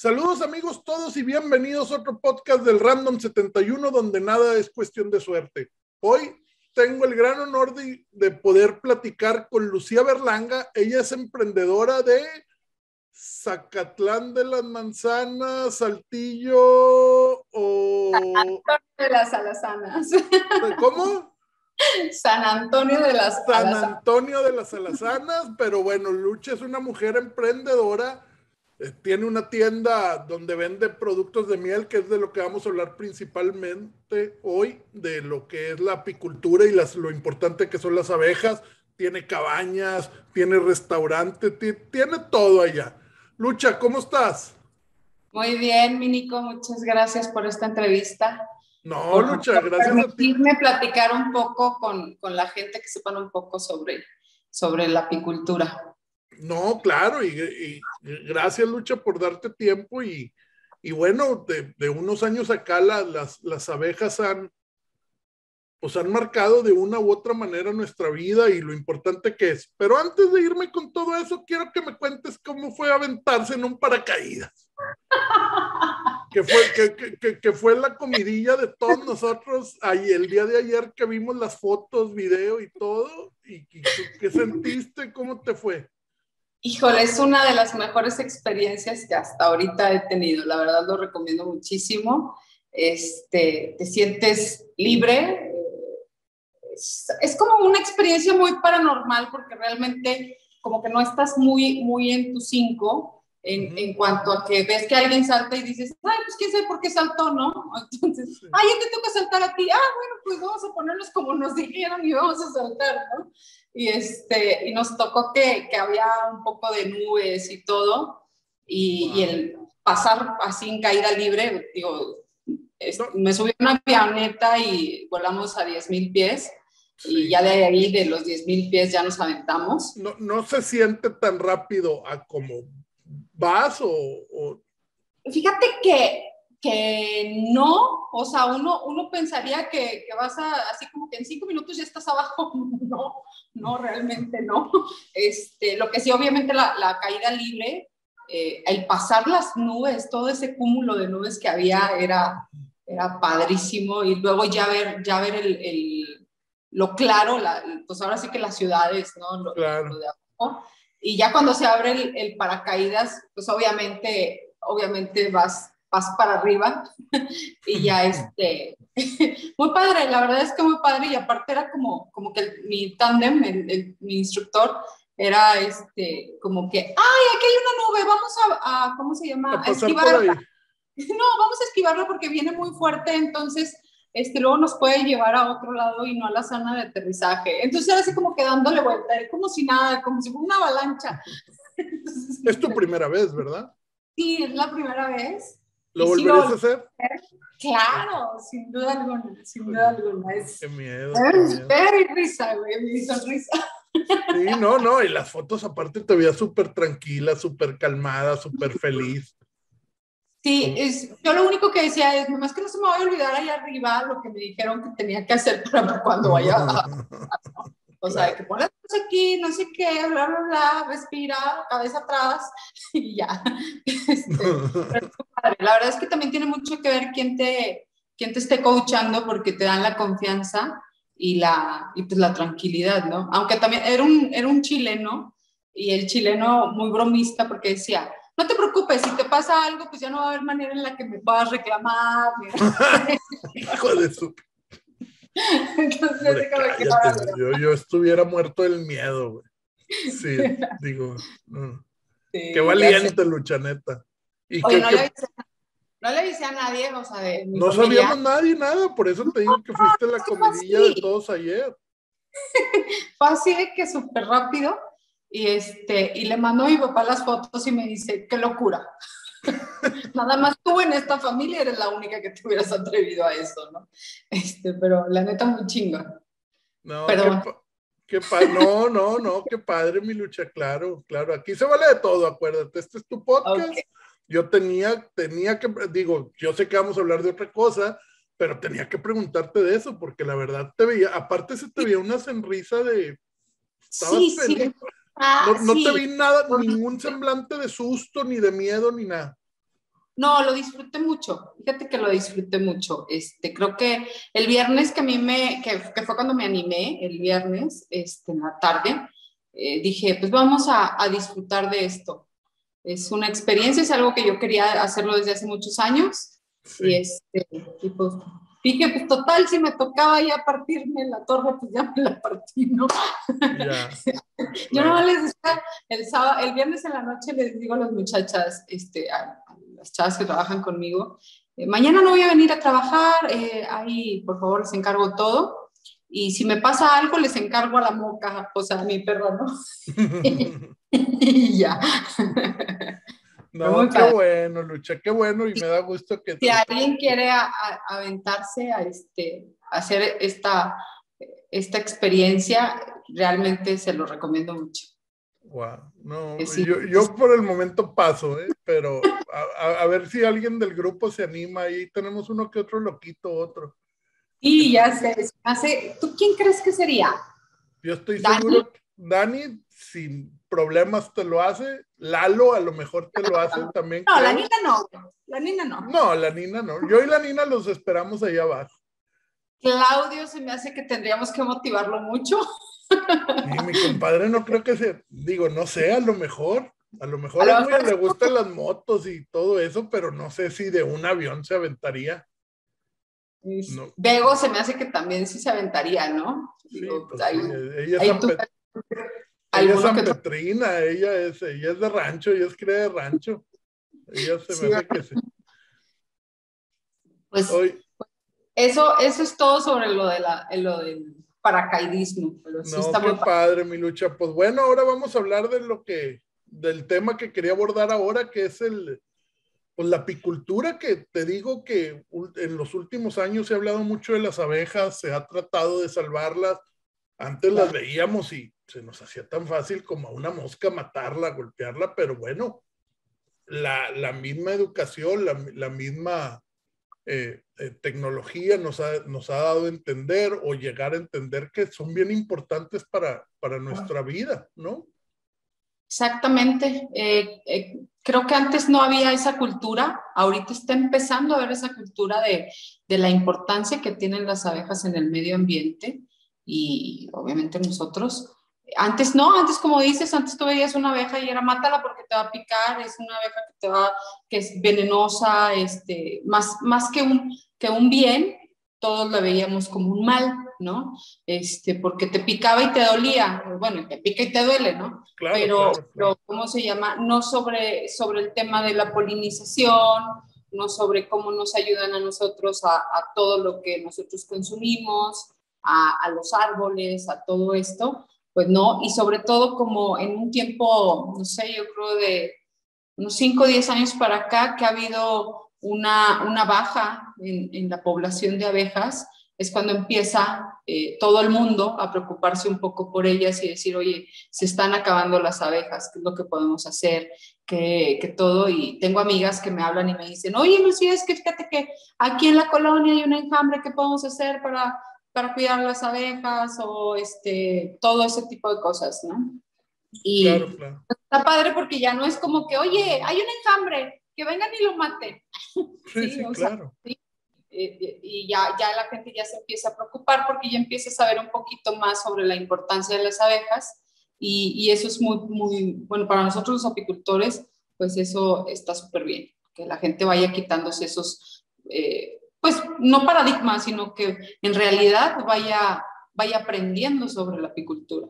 Saludos amigos todos y bienvenidos a otro podcast del Random 71 donde nada es cuestión de suerte. Hoy tengo el gran honor de, de, poder platicar con Lucía Berlanga. Ella es emprendedora de Zacatlán de las Manzanas, Saltillo o... San Antonio de las Alazanas. ¿Cómo? San Antonio de las San Antonio de las Alazanas, pero bueno, Lucha es una mujer emprendedora tiene una tienda donde vende productos de miel, que es de lo que vamos a hablar principalmente hoy, de lo que es la apicultura y las, lo importante que son las abejas. Tiene cabañas, tiene restaurante, tiene todo allá. Lucha, ¿cómo estás? Muy bien, Minico, muchas gracias por esta entrevista. No, Lucha, gracias a ti. platicar un poco con, con, la gente que sepan un poco sobre, sobre la apicultura. No, claro, y, gracias Lucha por darte tiempo y, y bueno, de, de, unos años acá las, las abejas han, pues han marcado de una u otra manera nuestra vida y lo importante que es. Pero antes de irme con todo eso, quiero que me cuentes cómo fue aventarse en un paracaídas. que fue, que, que, que, fue la comidilla de todos nosotros ahí, el día de ayer que vimos las fotos, video y todo. ¿Y qué sentiste? ¿Cómo te fue? Híjole, es una de las mejores experiencias que hasta ahorita he tenido. La verdad lo recomiendo muchísimo. Este, te sientes libre. Es, es, como una experiencia muy paranormal porque realmente como que no estás muy, muy en tu cinco en, en, cuanto a que ves que alguien salta y dices, ay, pues quién sabe por qué saltó, ¿no? Entonces, ay, ya te toca saltar a ti. Ah, bueno, pues vamos a ponerlos como nos dijeron y vamos a saltar, ¿no? Y, este, y nos tocó que, que había un poco de nubes y todo, y, y, el pasar así en caída libre, digo, me subí a una avioneta y volamos a 10.000 pies. Y ya de ahí, de los 10.000 pies, ya nos aventamos. No, no se siente tan rápido a como vas o, o... Fíjate que que no, o sea, uno, uno pensaría que, que, vas a, así como que en cinco minutos ya estás abajo, no, no, realmente no. Este, lo que sí, obviamente la, la caída libre, eh, el pasar las nubes, todo ese cúmulo de nubes que había era, era padrísimo y luego ya ver, ya ver el, el lo claro, la, pues ahora sí que las ciudades, ¿no? Lo, claro. lo de abajo. Y ya cuando se abre el, el paracaídas, pues obviamente, obviamente vas vas para arriba y ya este, muy padre, la verdad es que muy padre y aparte era como, como que mi tándem, el, mi instructor, era este, como que, ay, aquí hay una nube, vamos a, a ¿cómo se llama? A, esquivarla. No, vamos a esquivarla porque viene muy fuerte, entonces este, luego nos puede llevar a otro lado y no a la zona de aterrizaje. Entonces era así como que dándole vuelta, como si nada, como si fuera una avalancha. es tu primera vez, ¿verdad? Sí, es la primera vez. ¿Lo volverías a hacer? Claro, sin duda alguna, sin duda alguna. Es, qué miedo. Es very risa, güey, mi sonrisa. Sí, no, no, y las fotos aparte te veía súper tranquila, súper calmada, súper feliz. Sí, es, yo lo único que decía es, nomás que no se me vaya a olvidar ahí arriba lo que me dijeron que tenía que hacer para cuando vaya a... O sea, que pones aquí, no sé qué, bla, bla, bla, respira, cabeza atrás y ya. Este, la verdad es que también tiene mucho que ver quién te, quién te esté coachando porque te dan la confianza y la, y pues la tranquilidad, ¿no? Aunque también era un, era un chileno y el chileno muy bromista porque decía, no te preocupes, si te pasa algo, pues ya no va a haber manera en la que me puedas reclamar. Hijo de su Entonces, yo, yo, estuviera muerto del miedo, güey. Sí, digo. Sí, Qué valiente, Luchaneta. ¿Y Oye, no, Le avisé, no, Le avisé, a nadie, o sea, de No familia. sabíamos nadie nada, por eso te digo que fuiste la comidilla de todos ayer. Fue así de que súper rápido. Y, este, y le mando a mi papá las fotos y me dice, qué locura. Nada más tú en esta familia eres la única que te hubieras atrevido a eso, ¿no? Este, pero la neta muy chinga. No, Qué, qué no, no, no, qué padre mi lucha, claro, claro. Aquí se vale de todo, acuérdate. Este es tu podcast. Okay. Yo tenía, tenía que, digo, yo sé que vamos a hablar de otra cosa, pero tenía que preguntarte de eso, porque la verdad te veía, aparte se te veía una sonrisa de... Sí, feliz. sí. Ah, no, no sí. te vi nada, ningún semblante de susto, ni de miedo, ni nada. No, lo disfruté mucho. Fíjate que lo disfruté mucho. Este, creo que el viernes que a mí me, que, fue cuando me animé, el viernes, este, en la tarde, eh, dije, pues vamos a, a, disfrutar de esto. Es una experiencia, es algo que yo quería hacerlo desde hace muchos años. Y este, y pues Dije, pues total, si me tocaba ya partirme la torre, pues ya me la partí, ¿no? Yo no les decía, el, sábado, el viernes en la noche les digo a las muchachas, este, a, las chavas que trabajan conmigo, eh, mañana no voy a venir a trabajar, eh, ahí por favor les encargo todo. Y si me pasa algo, les encargo a la moca, o sea, a mi perro, ¿no? y ya. No, qué bueno, Lucha, qué bueno y me da gusto que... Si alguien quiere aventarse a, este, hacer esta, esta experiencia, realmente se lo recomiendo mucho. Wow, no, yo, yo, por el momento paso, ¿eh? pero a, a, ver si alguien del grupo se anima, ahí tenemos uno que otro loquito, otro. Sí, ya sé, hace, ¿tú quién crees que sería? Yo estoy seguro, Dani, sin problemas te lo hace. Lalo a lo mejor te lo hace también. No, la Nina no. La Nina no. No, la Nina no. Yo y la Nina los esperamos ahí abajo. Claudio se me hace que tendríamos que motivarlo mucho. Y mi compadre no creo que se, digo, no sé, a lo mejor, a lo mejor a, le gustan las motos y todo eso, pero no sé si de un avión se aventaría. No. Bego se me hace que también sí se aventaría, ¿no? Sí, pues ella, ahí ella es San Petrina, ella es, ella es de rancho, ella es crea de rancho. Ella se me hace que sí. Pues eso, eso es todo sobre lo, de la, lo del paracaidismo. Pero sí no, está qué padre, mi lucha. Pues bueno, ahora vamos a hablar de lo que, del tema que quería abordar ahora, que es el, pues la apicultura, que te digo que en los últimos años se ha hablado mucho de las abejas, se ha tratado de salvarlas. Antes las veíamos y se nos hacía tan fácil como a una mosca matarla, golpearla, pero bueno, la, la misma educación, la, la misma eh, eh, tecnología nos ha, nos ha dado a entender o llegar a entender que son bien importantes para, para nuestra vida, ¿no? Exactamente. Eh, creo que antes no había esa cultura, ahorita está empezando a haber esa cultura de, de la importancia que tienen las abejas en el medio ambiente y obviamente nosotros antes no, antes como dices, antes tú veías una abeja y era mátala porque te va a picar, es una abeja que te va, que es venenosa, este, más, más que un, que un bien, todos la veíamos como un mal, ¿no? Este, porque te picaba y te dolía, bueno, te pica y te duele, ¿no? pero, pero, ¿cómo se llama? No sobre, sobre el tema de la polinización, no sobre cómo nos ayudan a nosotros a, a todo lo que nosotros consumimos, a, a los árboles, a todo esto, pues no, y sobre todo como en un tiempo, no sé, yo creo de unos 5 o 10 años para acá, que ha habido una, una baja en, la población de abejas, es cuando empieza eh, todo el mundo a preocuparse un poco por ellas y decir, oye, se están acabando las abejas, ¿qué es lo que podemos hacer? Que, que todo, y tengo amigas que me hablan y me dicen, oye, Lucía, es que fíjate que aquí en la colonia hay un enjambre, ¿qué podemos hacer para para cuidar las abejas o este, todo ese tipo de cosas, ¿no? Y está padre porque ya no es como que, oye, hay un enjambre, que vengan y lo maten. Sí, sí, claro. Y ya, ya la gente ya se empieza a preocupar porque ya empieza a saber un poquito más sobre la importancia de las abejas y, y eso es muy, muy, bueno, para nosotros los apicultores, pues eso está súper bien, que la gente vaya quitándose esos... Eh, pues no paradigma, sino que en realidad vaya, vaya aprendiendo sobre la apicultura.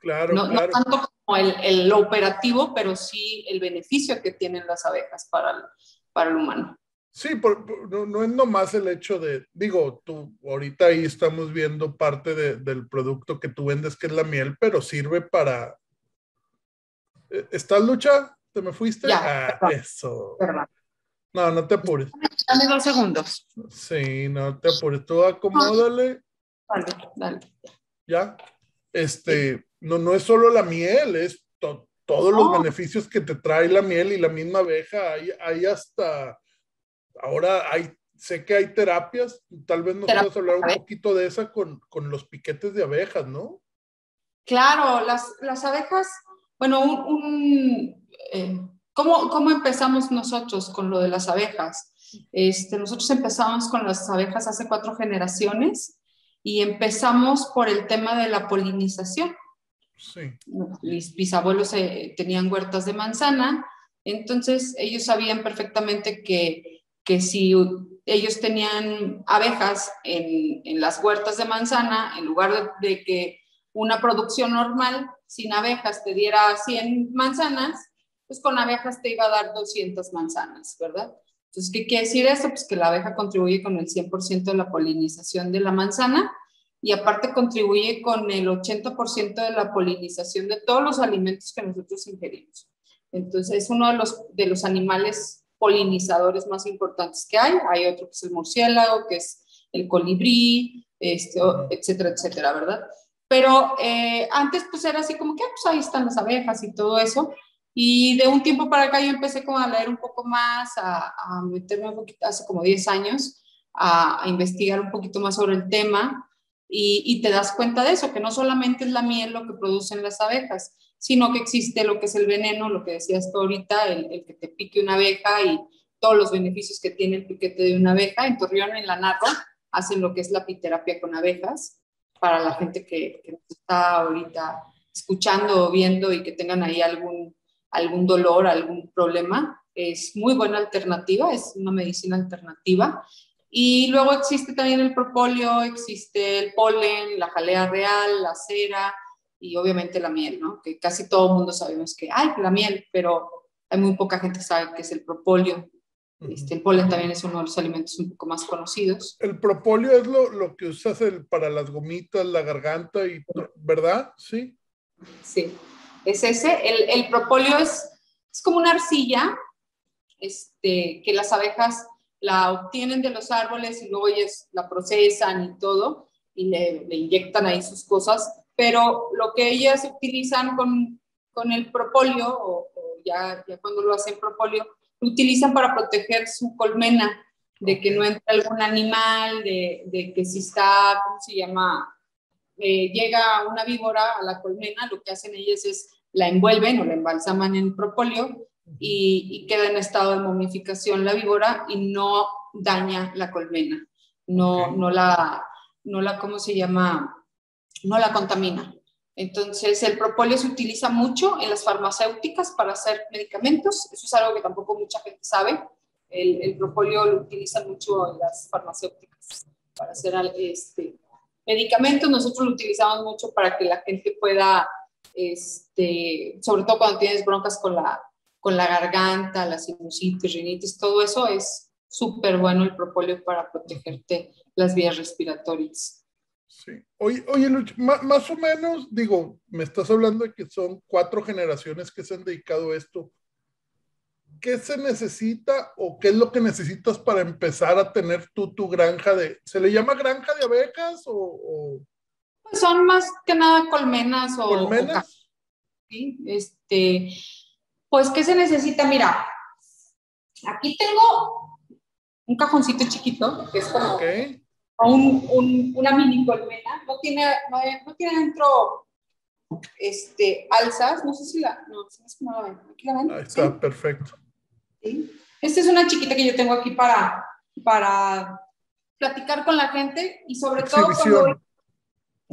Claro, no, claro. no tanto como el, el, operativo, pero sí el beneficio que tienen las abejas para el, para el humano. Sí, por, por, no, no, es nomás el hecho de, digo, tú ahorita ahí estamos viendo parte de, del producto que tú vendes, que es la miel, pero sirve para... ¿E-, ¿Estás lucha? ¿Te me fuiste? Ya, ah, perdón, eso. Perdón. No, no te apures. Dame dos segundos. Sí, no te apures. Tú acomódale. Dale, dale. Ya. Este, no, no es solo la miel, es to, todos los beneficios que te trae la miel y la misma abeja. Hay, hay hasta, ahora hay, sé que hay terapias, tal vez nos puedas hablar un poquito de esa con, con los piquetes de abejas, ¿no? Claro, las, las abejas, bueno, un, un eh, ¿cómo, ¿cómo empezamos nosotros con lo de las abejas? Este, nosotros empezamos con las abejas hace cuatro generaciones y empezamos por el tema de la polinización. Sí. Mis bisabuelos eh, tenían huertas de manzana, entonces ellos sabían perfectamente que, que si ellos tenían abejas en, en, las huertas de manzana, en lugar de, de, que una producción normal sin abejas te diera 100 manzanas, pues con abejas te iba a dar 200 manzanas, ¿verdad? Entonces, ¿qué quiere decir esto? Pues que la abeja contribuye con el 100% de la polinización de la manzana y aparte contribuye con el 80% de la polinización de todos los alimentos que nosotros ingerimos. Entonces, es uno de los, de los animales polinizadores más importantes que hay. Hay otro que es el murciélago, que es el colibrí, este, etcétera, etcétera, ¿verdad? Pero eh, antes pues era así como que, ah, pues ahí están las abejas y todo eso. Y de un tiempo para acá yo empecé como a leer un poco más, a, a meterme un poquito, hace como 10 años, a, a, investigar un poquito más sobre el tema y, y, te das cuenta de eso, que no solamente es la miel lo que producen las abejas, sino que existe lo que es el veneno, lo que decías tú ahorita, el, el que te pique una abeja y todos los beneficios que tiene el piquete de una abeja. En Torreón, en la Narro, hacen lo que es la apiterapia con abejas, para la gente que, que está ahorita escuchando o viendo y que tengan ahí algún algún dolor, algún problema, es muy buena alternativa, es una medicina alternativa. Y luego existe también el propóleo, existe el polen, la jalea real, la cera y obviamente la miel, ¿no? Que casi todo el mundo sabemos que hay la miel, pero hay muy poca gente que sabe que es el propóleo. Este, el polen también es uno de los alimentos un poco más conocidos. El propóleo es lo, lo que usas el, para las gomitas, la garganta, y, ¿verdad? Sí. Sí es ese. El, el propóleo es, es, como una arcilla este, que las abejas la obtienen de los árboles y luego ellas la procesan y todo y le, le inyectan ahí sus cosas, pero lo que ellas utilizan con, con el propóleo, o, o ya, ya, cuando lo hacen propóleo, lo utilizan para proteger su colmena, de que no entre algún animal, de, de que si está, ¿cómo se llama? Eh, llega una víbora a la colmena, lo que hacen ellas es la envuelven o la embalsaman en propóleo y, y, queda en estado de momificación la víbora y no daña la colmena, no, okay. no la, no la, ¿cómo se llama? No la contamina. Entonces, el propóleo se utiliza mucho en las farmacéuticas para hacer medicamentos. Eso es algo que tampoco mucha gente sabe. El, el propóleo lo utilizan mucho en las farmacéuticas para hacer este, medicamentos. Nosotros lo utilizamos mucho para que la gente pueda este, sobre todo cuando tienes broncas con la, con la garganta, la sinusitis, rinitis, todo eso es súper bueno el propóleo para protegerte las vías respiratorias. Sí. Oye, oye Luch, más, más, o menos, digo, me estás hablando de que son cuatro generaciones que se han dedicado a esto. ¿Qué se necesita o qué es lo que necesitas para empezar a tener tú tu granja de, ¿se le llama granja de abejas o son más que nada colmenas o... ¿Colmenas? O, ¿sí? Este, pues, ¿qué se necesita? Mira, aquí tengo un cajoncito chiquito, que es como okay. un, un, una mini colmena. No tiene, no, no, tiene dentro este, alzas, no sé si la... No, si es como la ven. Aquí la ven. Ahí está, ¿Sí? perfecto. ¿Sí? Esta es una chiquita que yo tengo aquí para, para platicar con la gente y sobre Exhibición. todo cuando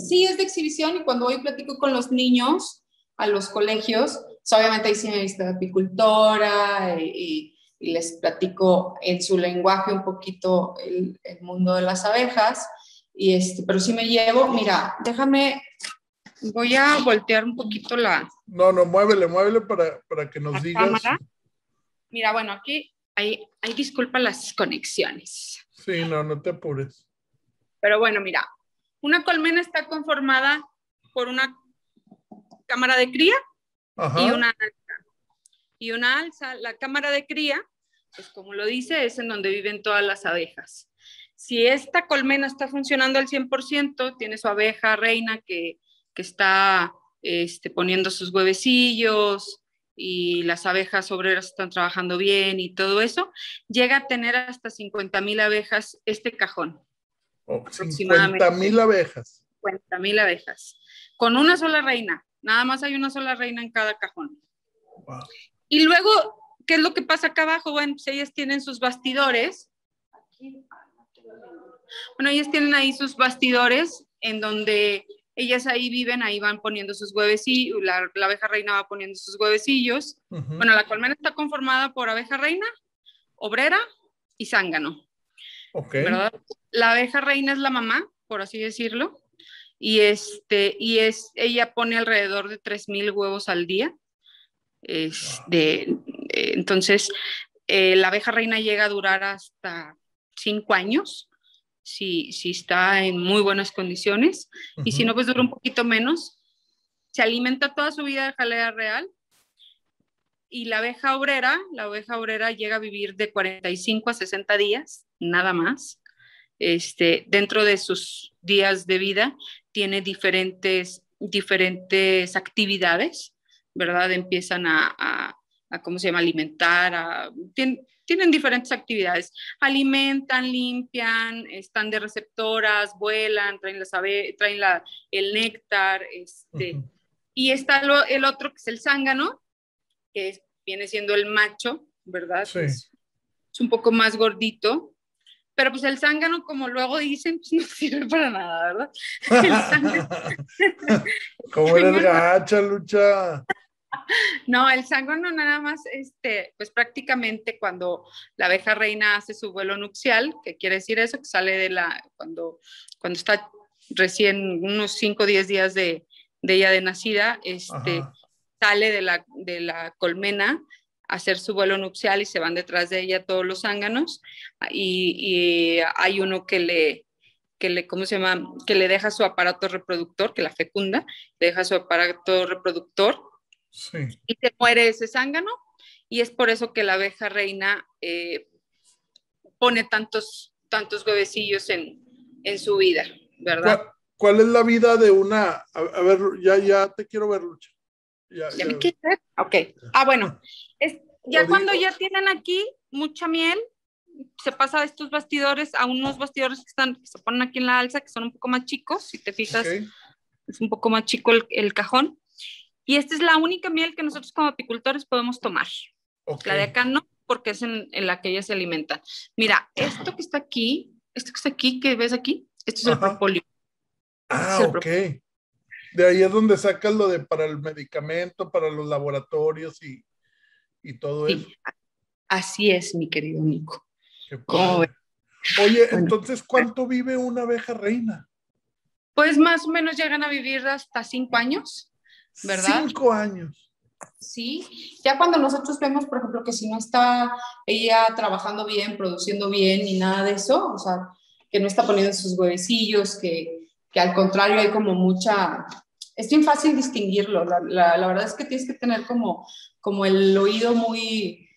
sí es de exhibición y cuando voy platico con los niños a los colegios, obviamente ahí sí me de apicultora y, y, les platico en su lenguaje un poquito el, el, mundo de las abejas, y este, pero sí me llevo, mira, déjame, voy a voltear un poquito la... No, no, muévele, muévele para, para que nos digas. Cámara. Mira, bueno, aquí hay, hay disculpa las conexiones. Sí, no, no te apures. Pero bueno, mira, una colmena está conformada por una cámara de cría Ajá. y una alza. Y una alza, la cámara de cría, pues como lo dice, es en donde viven todas las abejas. Si esta colmena está funcionando al 100%, tiene su abeja reina que, que está este, poniendo sus huevecillos y las abejas obreras están trabajando bien y todo eso, llega a tener hasta 50 mil abejas este cajón. 50 mil abejas. 50 mil abejas. Con una sola reina. Nada más hay una sola reina en cada cajón. Wow. Y luego ¿qué es lo que pasa acá abajo? Bueno, pues ellas tienen sus bastidores. Bueno, ellas tienen ahí sus bastidores en donde ellas ahí viven, ahí van poniendo sus huevecillos, la, la abeja reina va poniendo sus huevecillos. Bueno, la colmena está conformada por abeja reina, obrera y zángano. ¿Verdad? La abeja reina es la mamá, por así decirlo, y, este, y es, ella pone alrededor de 3.000 huevos al día. Este, eh, entonces, eh, la abeja reina llega a durar hasta 5 años si, si está en muy buenas condiciones, y si no, pues dura un poquito menos. Se alimenta toda su vida de jalea real. Y la abeja obrera, la abeja obrera llega a vivir de 45 a 60 días, nada más. Este, dentro de sus días de vida tiene diferentes, diferentes actividades, ¿verdad? Empiezan a, a, ¿cómo se llama?, alimentar, a, tienen diferentes actividades. Alimentan, limpian, están de receptoras, vuelan, traen, las traen la, el néctar. Este, Y está el otro que es el zángano, que viene siendo el macho, ¿verdad? Sí. Es, un poco más gordito. Pero pues el zángano, como luego dicen, pues no sirve para nada, ¿verdad? El zángano. ¿Cómo eres gacha, Lucha? No, el zángano nada más, este, pues prácticamente cuando la abeja reina hace su vuelo nupcial, que quiere decir eso, que sale de la, cuando, cuando está recién unos 5 o 10 días de, de, ella de nacida, este, sale de la, de la colmena hacer su vuelo nupcial y se van detrás de ella todos los zánganos y, y hay uno que le, que le, ¿cómo se llama? Que le deja su aparato reproductor, que la fecunda, le deja su aparato reproductor y se muere ese zángano y es por eso que la abeja reina eh, pone tantos, tantos huevecillos en, en su vida, ¿verdad? ¿Cuál, es la vida de una? A, ver, ya, ya te quiero ver, Lucha. Ya, ¿Ya, me quieres ver? Ok. Ah, bueno. Es, ya cuando ya tienen aquí mucha miel, se pasa de estos bastidores a unos bastidores que están, que se ponen aquí en la alza, que son un poco más chicos, si te fijas, es un poco más chico el, el, cajón. Y esta es la única miel que nosotros como apicultores podemos tomar. La de acá no, porque es en, la que ellas se alimentan. Mira, esto que está aquí, esto que está aquí, que ves aquí, esto es el propóleo. Ah, ok. De ahí es donde sacas lo de para el medicamento, para los laboratorios y, todo eso. Así es, mi querido Nico. Oye, entonces, ¿cuánto vive una abeja reina? Pues más o menos llegan a vivir hasta cinco años. ¿verdad? Cinco años. Sí, ya cuando nosotros vemos, por ejemplo, que si no está ella trabajando bien, produciendo bien ni nada de eso, o sea, que no está poniendo sus huevecillos, que, que al contrario hay como mucha, es bien fácil distinguirlo, la, la, la, verdad es que tienes que tener como, como el oído muy,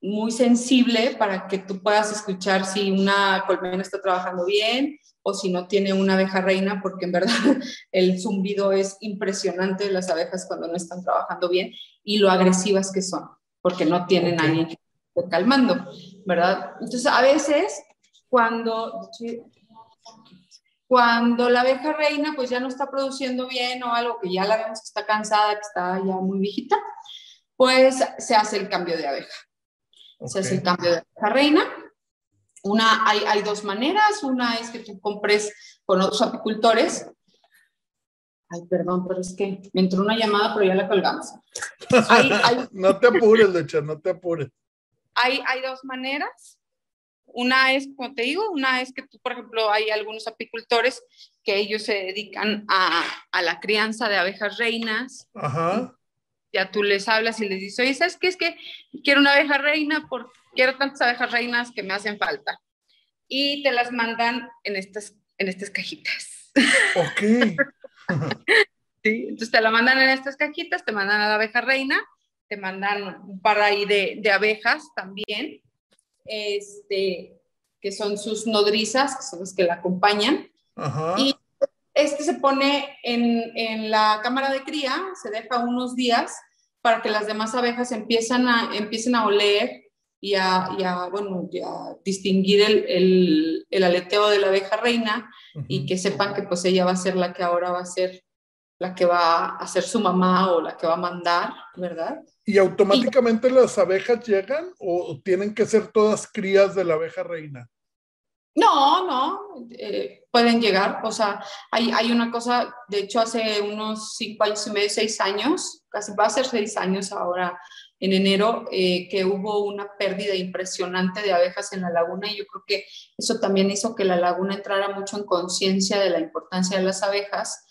muy sensible para que tú puedas escuchar si una colmena está trabajando bien o si no tiene una abeja reina, porque en verdad el zumbido es impresionante de las abejas cuando no están trabajando bien y lo agresivas que son, porque no tienen a alguien que calmando, ¿verdad? Entonces, a veces, cuando, cuando la abeja reina pues ya no está produciendo bien o algo que ya la vemos que está cansada, que está ya muy viejita, pues se hace el cambio de abeja. Se hace el cambio de abeja reina una, hay, hay, dos maneras. Una es que tú compres con otros apicultores. Ay, perdón, pero es que me entró una llamada, pero ya la colgamos. no te apures, Lecha, no te apures. Hay, hay dos maneras. Una es, como te digo, una es que tú, por ejemplo, hay algunos apicultores que ellos se dedican a, a la crianza de abejas reinas. Ajá. Ya tú les hablas y les dices, oye, ¿sabes qué? Es que quiero una abeja reina porque quiero tantas abejas reinas que me hacen falta. Y te las mandan en estas, en estas cajitas. Ok. sí, entonces te la mandan en estas cajitas, te mandan a la abeja reina, te mandan un par ahí de, de abejas también, este, que son sus nodrizas, que son las que la acompañan. Ajá. Y este se pone en, en, la cámara de cría, se deja unos días para que las demás abejas empiezan a, empiecen a oler y a, bueno, distinguir el, el, aleteo de la abeja reina y que sepan que pues ella va a ser la que ahora va a ser la que va a ser su mamá o la que va a mandar, ¿verdad? ¿Y automáticamente las abejas llegan o tienen que ser todas crías de la abeja reina? No, no, eh, pueden llegar. O sea, hay, hay, una cosa, de hecho, hace unos cinco años y medio, seis años, casi va a ser seis años ahora en enero, eh, que hubo una pérdida impresionante de abejas en la laguna y yo creo que eso también hizo que la laguna entrara mucho en conciencia de la importancia de las abejas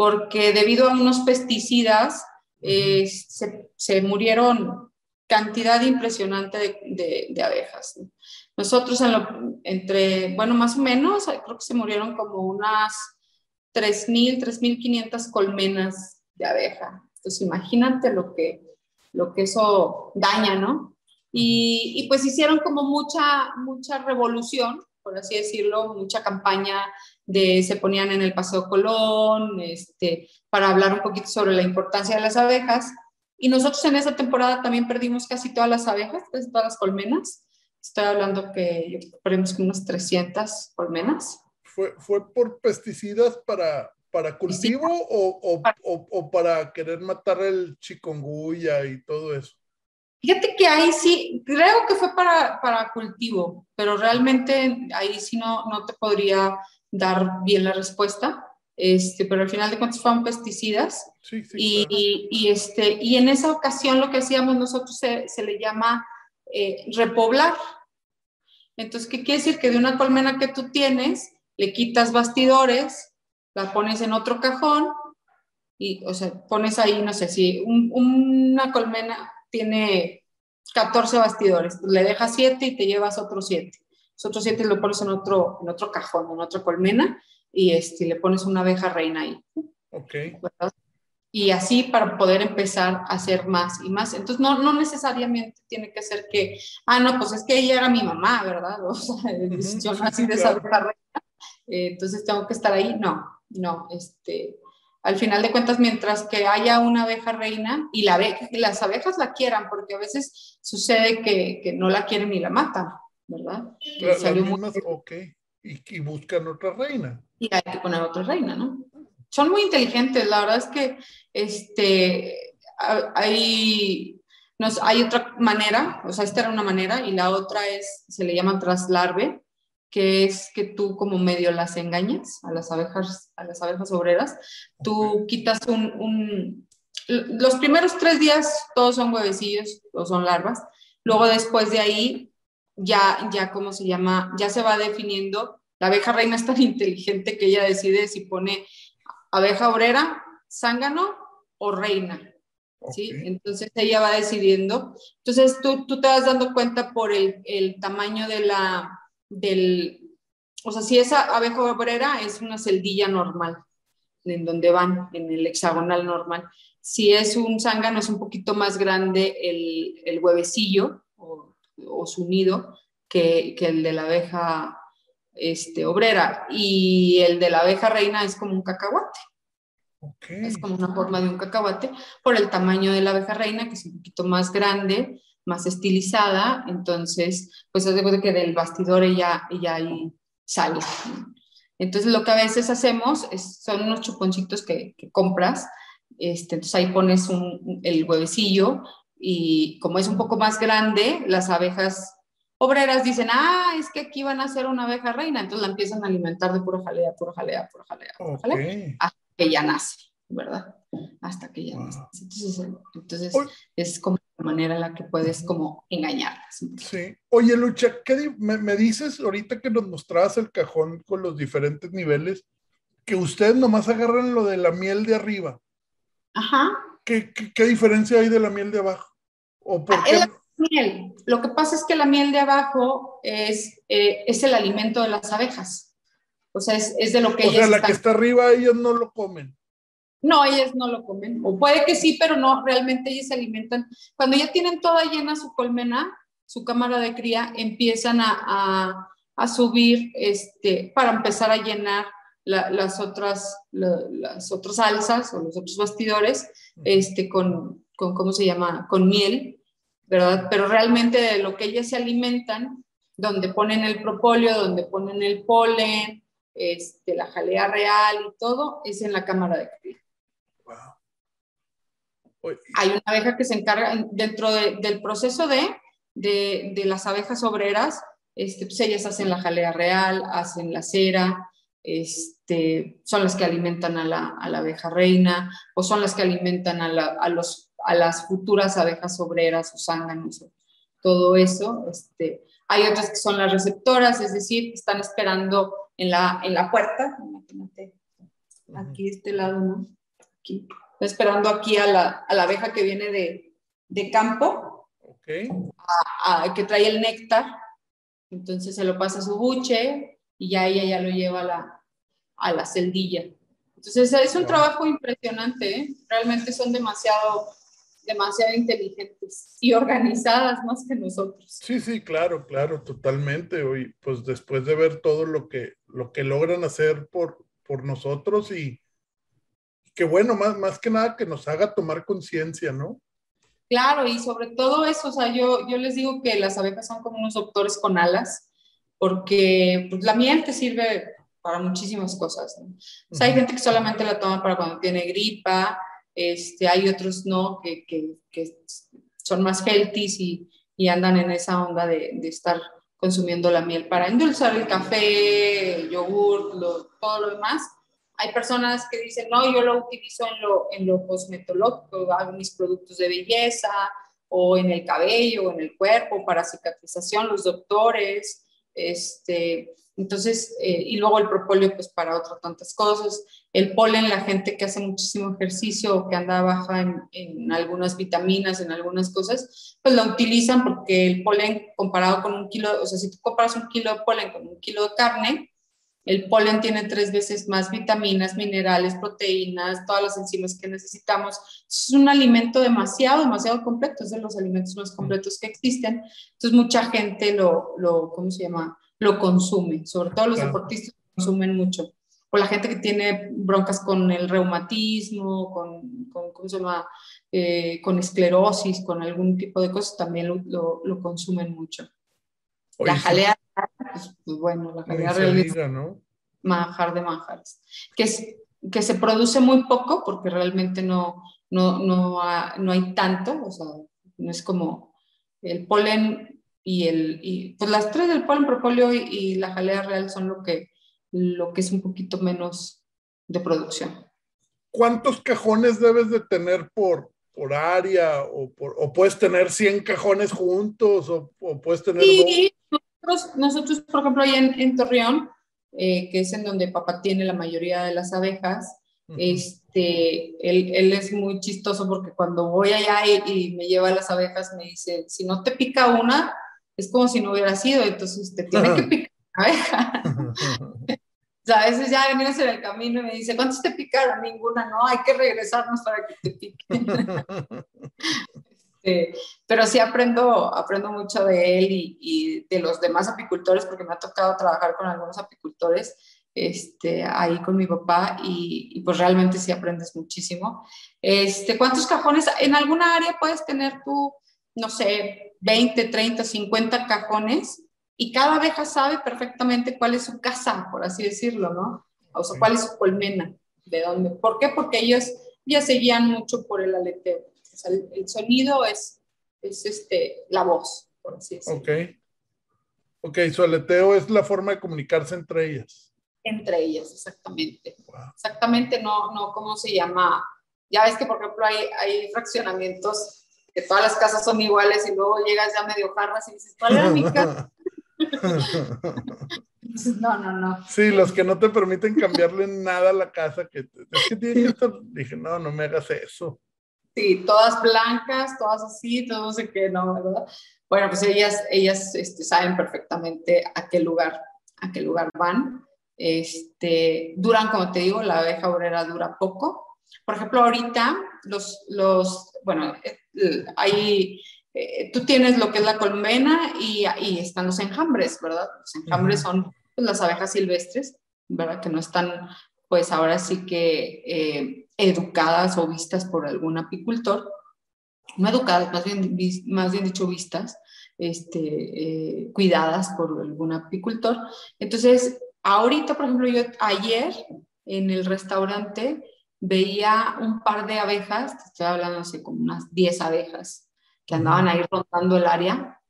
porque debido a unos pesticidas eh, se, murieron cantidad impresionante de, abejas. Nosotros entre, bueno, más o menos, creo que se murieron como unas 3.000, 3.500 colmenas de abeja. Entonces imagínate lo que, lo que eso daña, ¿no? Y, y, pues hicieron como mucha, mucha revolución, por así decirlo, mucha campaña de se ponían en el Paseo Colón, este, para hablar un poquito sobre la importancia de las abejas. Y nosotros en esa temporada también perdimos casi todas las abejas, casi todas las colmenas. Estoy hablando que perdimos unas 300 colmenas. ¿Fue, fue por pesticidas para, para cultivo o, o, o, para querer matar el chikungunya y todo eso? Fíjate que ahí sí, creo que fue para, para cultivo, pero realmente ahí sí no, no te podría dar bien la respuesta, este, pero al final de cuentas fueron pesticidas. y, y, este, y en esa ocasión lo que hacíamos nosotros se, se le llama eh, repoblar. Entonces, ¿qué quiere decir? Que de una colmena que tú tienes, le quitas bastidores, la pones en otro cajón y, o sea, pones ahí, no sé, si una colmena tiene 14 bastidores, le dejas 7 y te llevas otros 7 otros siete lo pones en otro, en otro cajón, en otra colmena, y este, le pones una abeja reina ahí. Ok. Y así para poder empezar a hacer más y más. Entonces, no, no necesariamente tiene que ser que, ah, no, pues es que ella era mi mamá, ¿verdad? O sea, yo nací de esa abeja reina, eh, entonces tengo que estar ahí. No, no, este, al final de cuentas, mientras que haya una abeja reina y la las abejas la quieran, porque a veces sucede que, que no la quieren ni la matan. ¿Verdad? ok, y, buscan otra reina. Y hay que poner otra reina, ¿no? Son muy inteligentes, la verdad es que este, hay, nos, hay otra manera, o sea, esta era una manera, y la otra es, se le llama traslarve, que es que tú como medio las engañas a las abejas, a las abejas obreras, tú quitas un, un, los primeros tres días todos son huevecillos o son larvas, luego después de ahí ya, ya, ¿cómo se llama? Ya se va definiendo. La abeja reina es tan inteligente que ella decide si pone abeja obrera, zángano o reina. ¿Sí? Entonces ella va decidiendo. Entonces tú, tú te vas dando cuenta por el, el, tamaño de la, del, o sea, si esa abeja obrera es una celdilla normal, en donde van, en el hexagonal normal. Si es un zángano, es un poquito más grande el, el huevecillo, o su nido que, que, el de la abeja este, obrera. Y el de la abeja reina es como un cacahuate. Es como una forma de un cacahuate por el tamaño de la abeja reina, que es un poquito más grande, más estilizada. Entonces, pues es de que del bastidor ella, ella ahí sale. Entonces, lo que a veces hacemos es, son unos chuponcitos que, que compras. Este, entonces ahí pones un, el huevecillo y como es un poco más grande, las abejas obreras dicen, ah, es que aquí van a ser una abeja reina, entonces la empiezan a alimentar de pura jalea, pura jalea, pura jalea, pura jalea, hasta que ya nace, ¿verdad? Hasta que ya nace. Entonces, es como la manera en la que puedes como engañarlas. Sí. Oye, Lucha, ¿qué me, me, dices ahorita que nos mostrabas el cajón con los diferentes niveles, que ustedes nomás agarran lo de la miel de arriba? Ajá. ¿Qué, qué, qué diferencia hay de la miel de abajo? Miel. Lo que pasa es que la miel de abajo es, eh, es el alimento de las abejas. O sea, es, es de lo que o sea, la que está arriba, ellos no lo comen. No, ellas no lo comen. O puede que sí, pero no, realmente ellas se alimentan. Cuando ya tienen toda llena su colmena, su cámara de cría, empiezan a, a, a subir este, para empezar a llenar las, otras, las otras alzas o los otros bastidores este, con, con, ¿cómo se llama? Con miel, ¿verdad? Pero realmente de lo que ellas se alimentan, donde ponen el propóleo, donde ponen el polen, este, la jalea real y todo, es en la cámara de cría. Hay una abeja que se encarga dentro del proceso de, de, las abejas obreras, este, pues ellas hacen la jalea real, hacen la cera, este, son las que alimentan a la, a la abeja reina o son las que alimentan a, la, a, los, a las futuras abejas obreras o zánganos, todo eso. Este, hay otras que son las receptoras, es decir, están esperando en la, en la puerta, imagínate, aquí este lado, ¿no? Aquí esperando aquí a la, a la abeja que viene de, de campo, okay. a, que trae el néctar. Entonces se lo pasa a su buche y ya ella ya lo lleva a la, a la celdilla. Entonces es un trabajo impresionante, ¿eh? realmente son demasiado, demasiado inteligentes y organizadas más que nosotros. Sí, sí, claro, claro, totalmente. Hoy, pues después de ver todo lo que, lo que logran hacer por, por nosotros y, que bueno, más, más que nada que nos haga tomar conciencia, ¿no? Claro, y sobre todo eso, o sea, yo, yo les digo que las abejas son como unos doctores con alas, porque pues, la miel te sirve para muchísimas cosas. ¿no? O sea, hay gente que solamente la toma para cuando tiene gripa, este, hay otros no, que, que, son más healthy y, y, andan en esa onda de, de, estar consumiendo la miel para endulzar el café, el yogur, todo lo demás. Hay personas que dicen, no, yo lo utilizo en lo, en lo cosmetológico, hago mis productos de belleza o en el cabello o en el cuerpo para cicatrización, los doctores, este, entonces, eh, y luego el propóleo pues para otras tantas cosas, el polen, la gente que hace muchísimo ejercicio o que anda baja en, en, algunas vitaminas, en algunas cosas, pues lo utilizan porque el polen comparado con un kilo, o sea, si tú comparas un kilo de polen con un kilo de carne, el polen tiene tres veces más vitaminas, minerales, proteínas, todas las enzimas que necesitamos. Es un alimento demasiado, demasiado completo, es de los alimentos más completos que existen. Entonces mucha gente lo, lo ¿cómo se llama? Lo consume, sobre todo los deportistas consumen mucho. O la gente que tiene broncas con el reumatismo, con, con ¿cómo se llama? Eh, con esclerosis, con algún tipo de cosas, también lo, lo, consumen mucho. la jalea pues, pues, bueno, la calidad real ¿no? manjar de manjares. Que, es, que se produce muy poco porque realmente no, no, no, no hay tanto, o sea, no es como el polen y el, y, pues las tres del polen, propóleo y, y, la jalea real son lo que, lo que es un poquito menos de producción. ¿Cuántos cajones debes de tener por, por área o, por, o puedes tener 100 cajones juntos o, o puedes tener... Sí, nosotros, por ejemplo, ahí en, Torreón, eh, que es en donde papá tiene la mayoría de las abejas, este, él, él, es muy chistoso porque cuando voy allá y, me lleva las abejas, me dice, si no te pica una, es como si no hubiera sido, entonces te tiene que picar una abeja. sea, a veces ya vienes en el camino y me dice, ¿cuántos te picaron? Ninguna, no, hay que regresarnos para que te piquen. Este, pero sí aprendo, aprendo mucho de él y, de los demás apicultores, porque me ha tocado trabajar con algunos apicultores este, ahí con mi papá y, pues realmente sí aprendes muchísimo. Este, ¿Cuántos cajones? En alguna área puedes tener tú, no sé, 20, 30, 50 cajones y cada abeja sabe perfectamente cuál es su casa, por así decirlo, ¿no? O sea, cuál es su colmena, de dónde. ¿Por qué? Porque ellos ya se guían mucho por el aleteo el, sonido es, es este, la voz, por así decirlo. Ok. Ok, su aleteo es la forma de comunicarse entre ellas. Entre ellas, exactamente. Exactamente, no, no, ¿cómo se llama? Ya ves que, por ejemplo, hay, hay fraccionamientos que todas las casas son iguales y luego llegas ya medio jarras y dices, ¿cuál era mi casa? No, no, no. Sí, los que no te permiten cambiarle nada a la casa, que es que tiene que estar, dije, no, no me hagas eso. Sí, todas blancas, todas así, todo sé qué, ¿no? ¿verdad? Bueno, pues ellas, ellas este, saben perfectamente a qué lugar, a qué lugar van. Este, duran, como te digo, la abeja obrera dura poco. Por ejemplo, ahorita los, los bueno, eh, hay, eh, tú tienes lo que es la colmena y, y están los enjambres, ¿verdad? Los enjambres son pues, las abejas silvestres, ¿verdad? Que no están, pues ahora sí que eh, educadas o vistas por algún apicultor, no educadas, más bien, más bien dicho vistas, este, eh, cuidadas por algún apicultor. Entonces, ahorita, por ejemplo, yo ayer en el restaurante veía un par de abejas, estoy hablando así como unas 10 abejas que andaban ahí rondando el área.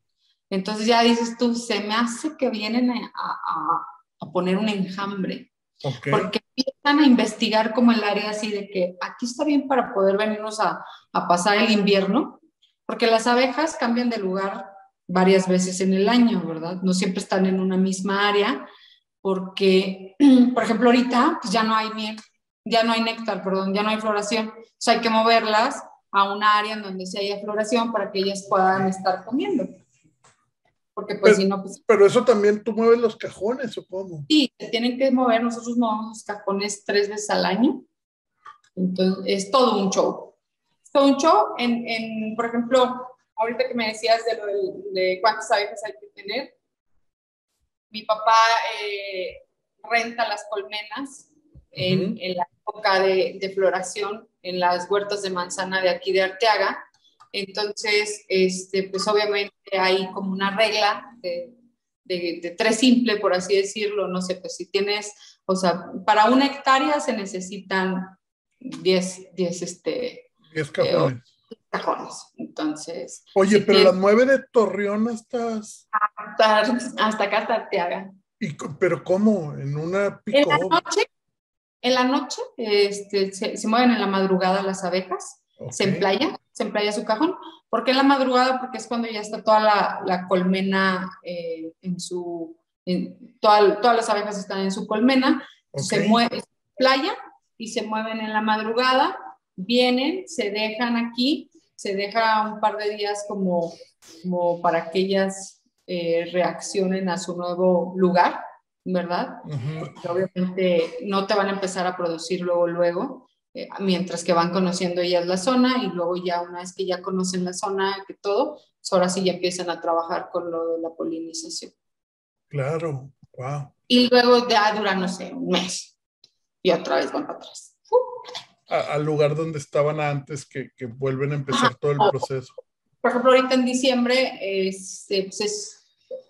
Entonces ya dices tú, se me hace que vienen a, a, poner un enjambre. Porque empiezan a investigar como el área así de que aquí está bien para poder venirnos a, a pasar el invierno, porque las abejas cambian de lugar varias veces en el año, ¿verdad? No siempre están en una misma área, porque, por ejemplo, ahorita pues ya no hay miel, ya no hay néctar, perdón, ya no hay floración. O sea, hay que moverlas a un área en donde sí haya floración para que ellas puedan estar comiendo. Porque pues si no, pues... Pero eso también tú mueves los cajones, supongo. Sí, se tienen que mover, nosotros movemos los cajones tres veces al año. Entonces, es todo un show. Es todo un show. En, en por ejemplo, ahorita que me decías de, lo de, cuántas abejas hay que tener, mi papá eh, renta las colmenas en, la época de, de, floración en las huertas de manzana de aquí de Arteaga. Entonces, este, pues obviamente hay como una regla de, de, tres simple, por así decirlo. No sé, pues si tienes, o sea, para una hectárea se necesitan 10, 10 este, 10 cajones. Eh, cajones. Entonces. Oye, pero las mueve de Torreón hasta. Hasta, hasta acá, hasta Arteaga. ¿Y, ¿Pero cómo? ¿En una pico? En la noche, en la noche este, se, se, mueven en la madrugada las abejas, se emplaya, se emplaya su cajón. ¿Por qué en la madrugada? Porque es cuando ya está toda la, la colmena eh, en su. En, todas las abejas están en su colmena, se mueve, playa y se mueven en la madrugada, vienen, se dejan aquí, se deja un par de días como, como para que ellas eh, reaccionen a su nuevo lugar ¿verdad? obviamente no te van a empezar a producir luego, luego, eh, mientras que van conociendo ellas la zona y luego ya una vez que ya conocen la zona, que todo, pues ahora sí ya empiezan a trabajar con lo de la polinización. Claro, wow. Y luego ya dura, no sé, un mes y otra vez van para atrás. al lugar donde estaban antes, que, que vuelven a empezar todo el proceso. Por ejemplo, ahorita en diciembre es, pues es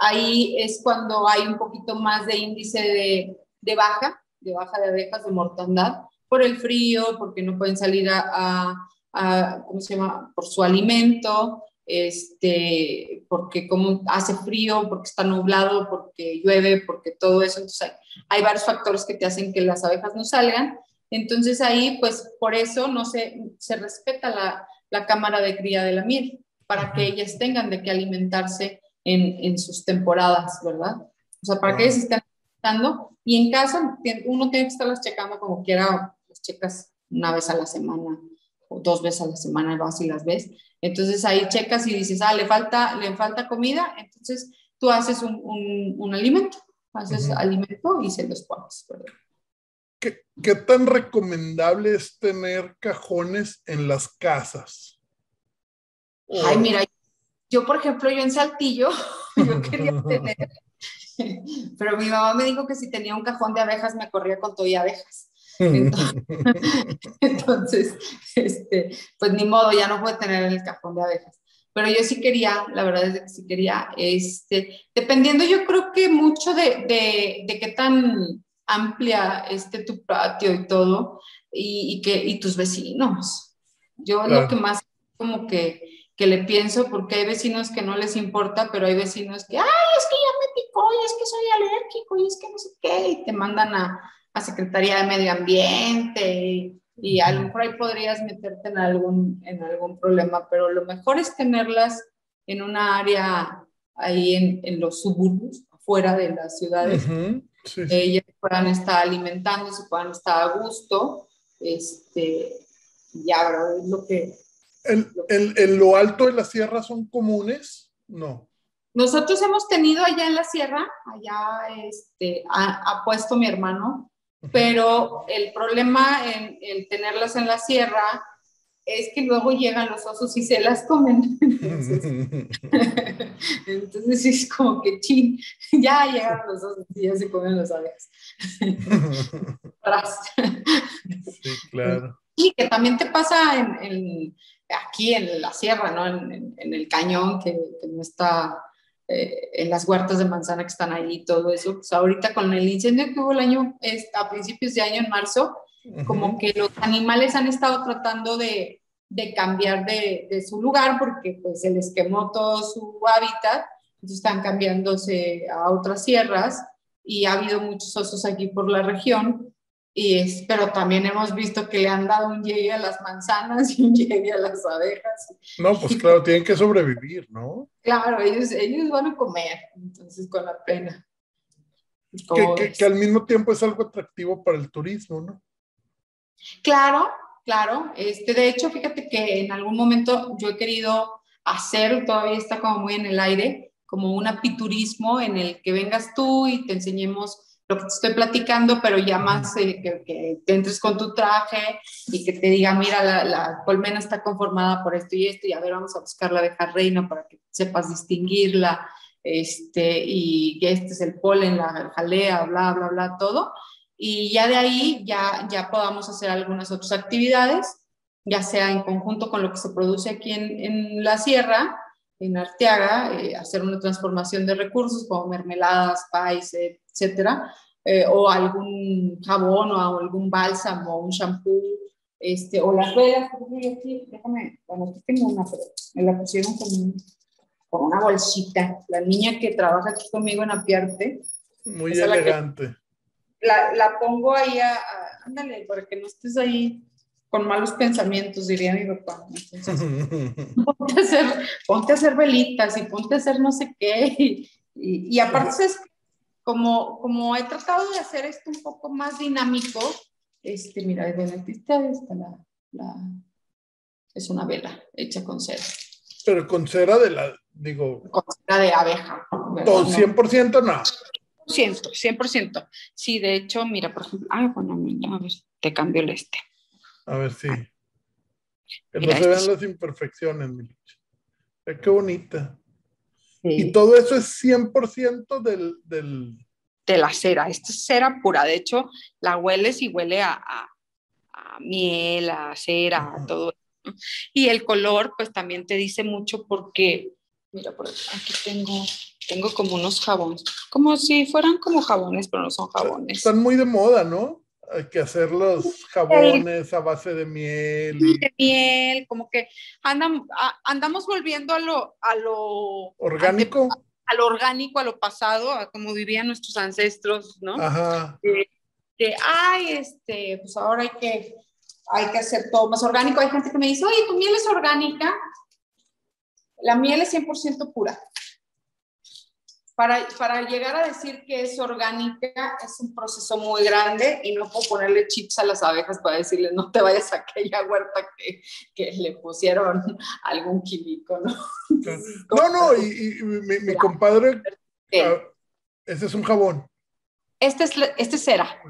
ahí es cuando hay un poquito más de índice de, de baja, de baja de abejas, de mortandad, por el frío, porque no pueden salir a, a, ¿cómo se llama?, por su alimento, este, porque como hace frío, porque está nublado, porque llueve, porque todo eso. Entonces hay, hay, varios factores que te hacen que las abejas no salgan. Entonces ahí, pues por eso no se, se respeta la, la cámara de cría de la miel, para que ellas tengan de qué alimentarse en, en sus temporadas, ¿verdad? O sea, para que ellos estén checando y en casa uno tiene que estarlas checando como quiera, las checas una vez a la semana o dos veces a la semana, vas y las ves. Entonces ahí checas y dices, ah, le falta, le falta comida, entonces tú haces un, un, un alimento, haces alimento y se los pones, ¿verdad? ¿Qué, ¿Qué, tan recomendable es tener cajones en las casas? Ay, mira, yo, por ejemplo, yo en Saltillo, yo quería tener, pero mi mamá me dijo que si tenía un cajón de abejas me corría con todo y abejas. Entonces, este, pues ni modo, ya no puede tener el cajón de abejas. Pero yo sí quería, la verdad es que sí quería, este, dependiendo yo creo que mucho de, de, de qué tan amplia esté tu patio y todo, y, y que, y tus vecinos. Yo lo que más como que que le pienso porque hay vecinos que no les importa, pero hay vecinos que, ay, es que ya me picó, y es que soy alérgico, y es que no sé qué, y te mandan a, a Secretaría de Medio Ambiente, y, a lo mejor ahí podrías meterte en algún, en algún problema, pero lo mejor es tenerlas en una área ahí en, en los suburbios, afuera de las ciudades, ellas puedan estar alimentándose, puedan estar a gusto, este, ya, ¿verdad? Es lo que ¿En, lo alto de la sierra son comunes? No. Nosotros hemos tenido allá en la sierra, allá este, ha, puesto mi hermano, pero el problema en el tenerlas en la sierra es que luego llegan los osos y se las comen. Entonces, es como que chin, ya llegaron los osos y ya se comen las abejas. sí, claro. Y que también te pasa en aquí en la sierra, ¿no? En, el cañón que, no está, eh, en las huertas de manzana que están ahí y todo eso. Pues ahorita con el incendio que hubo el año, a principios de año, en marzo, como que los animales han estado tratando de, de cambiar de, de, su lugar porque pues se les quemó todo su hábitat, entonces están cambiándose a otras sierras y ha habido muchos osos aquí por la región. Y es, pero también hemos visto que le han dado un llegue a las manzanas y un llegue a las abejas. No, pues claro, tienen que sobrevivir, ¿no? Claro, ellos, ellos van a comer, entonces con la pena. Que, que, que, al mismo tiempo es algo atractivo para el turismo, ¿no? Claro, claro. Este, de hecho, fíjate que en algún momento yo he querido hacer, todavía está como muy en el aire, como un apiturismo en el que vengas tú y te enseñemos lo que te estoy platicando, pero ya más eh, que, que, te entres con tu traje y que te diga, mira, la, la, colmena está conformada por esto y esto, y a ver, vamos a buscar la abeja reina para que sepas distinguirla, este, y que este es el polen, la jalea, bla, bla, bla, todo y ya de ahí ya, ya podamos hacer algunas otras actividades, ya sea en conjunto con lo que se produce aquí en, en la sierra, en Arteaga, eh, hacer una transformación de recursos como mermeladas, pais, etcétera, eh, o algún jabón o algún bálsamo, o un shampoo, este, o las velas, aquí, déjame, bueno, aquí tengo una, pero me la pusieron con, con una bolsita. La niña que trabaja aquí conmigo en Apiarte. Muy elegante la, la pongo ahí a, a, ándale, para que no estés ahí con malos pensamientos, diría mi papá. Entonces, ponte a hacer, ponte a hacer velitas y ponte a hacer no sé qué. Y, y, y aparte es como, como he tratado de hacer esto un poco más dinámico, este, mira, de la esta la, la, es una vela hecha con cera. Pero con cera de la, digo... Con cera de abeja. Todo, 100% no. 100%, 100%. Sí, de hecho, mira, por ejemplo, ah, bueno, a ver, te cambio el este. A ver, sí. Que mira, no se vean las imperfecciones, mi lucha. Qué bonita. Sí. Y todo eso es 100% del, del... De la cera. Esta es cera pura. De hecho, la hueles y huele a, a, a miel, a cera, a todo. Y el color, pues también te dice mucho porque, mira, por aquí tengo tengo como unos jabones, como si fueran como jabones, pero no son jabones. Están muy de moda, ¿no? Hay que hacer los jabones a base de miel. De miel, como que andan, andamos volviendo a lo, a lo orgánico. A, a, lo orgánico, a lo pasado, a como vivían nuestros ancestros, ¿no? Ajá. De, de, ay, este, pues ahora hay que, hay que hacer todo más orgánico. Hay gente que me dice, oye, tu miel es orgánica. La miel es 100% pura. Para, para, llegar a decir que es orgánica es un proceso muy grande y no puedo ponerle chips a las abejas para decirle no te vayas a aquella huerta que, que le pusieron algún químico, ¿no? No, no, y, y mi, mi, compadre, uh, este es un jabón. Este es, este es cera.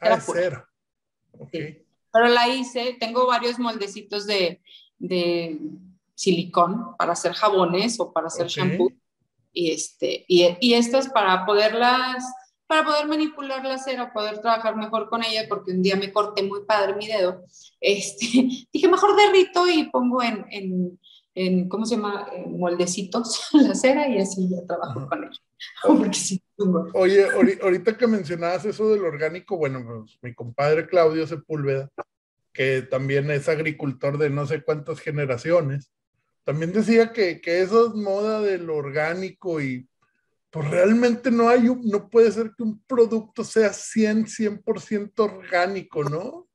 Ah, es cera. Okay. Sí. Pero la hice, tengo varios moldecitos de, de silicón para hacer jabones o para hacer okay. shampoo y, este, y, y estas para poderlas, para poder manipular la cera, poder trabajar mejor con ella, porque un día me corté muy padre mi dedo, este, dije, mejor derrito y pongo en, en, en ¿cómo se llama? En moldecitos la cera y así ya trabajo con ella. Sí, Oye, ahorita que mencionabas eso del orgánico, bueno, pues, mi compadre Claudio Sepúlveda, que también es agricultor de no sé cuántas generaciones, también decía que, que eso es moda del orgánico y pues realmente no hay, un, no puede ser que un producto sea 100, 100% orgánico, ¿no?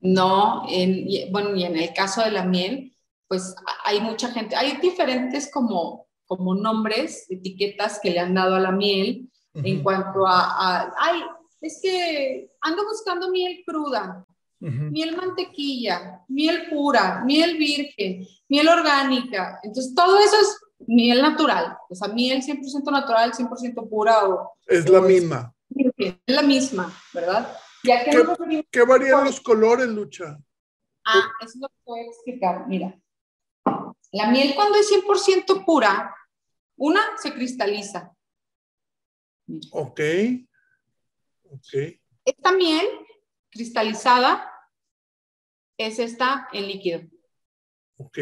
No, en, bueno, y en el caso de la miel, pues hay mucha gente, hay diferentes como, como nombres, etiquetas que le han dado a la miel uh -huh. en cuanto a, a, ay, es que ando buscando miel cruda, Uh -huh. miel mantequilla, miel pura, miel virgen, miel orgánica. Entonces, todo eso es miel natural. O sea, miel 100% natural, 100% pura. O, es la o misma. Es, es, la misma, ¿verdad? Ya que ¿Qué, ¿Qué varían los colores, Lucha? Ah, eso es lo a explicar. Mira, la miel cuando es 100% pura, una se cristaliza. Mira. Ok. Ok. Esta miel cristalizada es esta en líquido. Ok.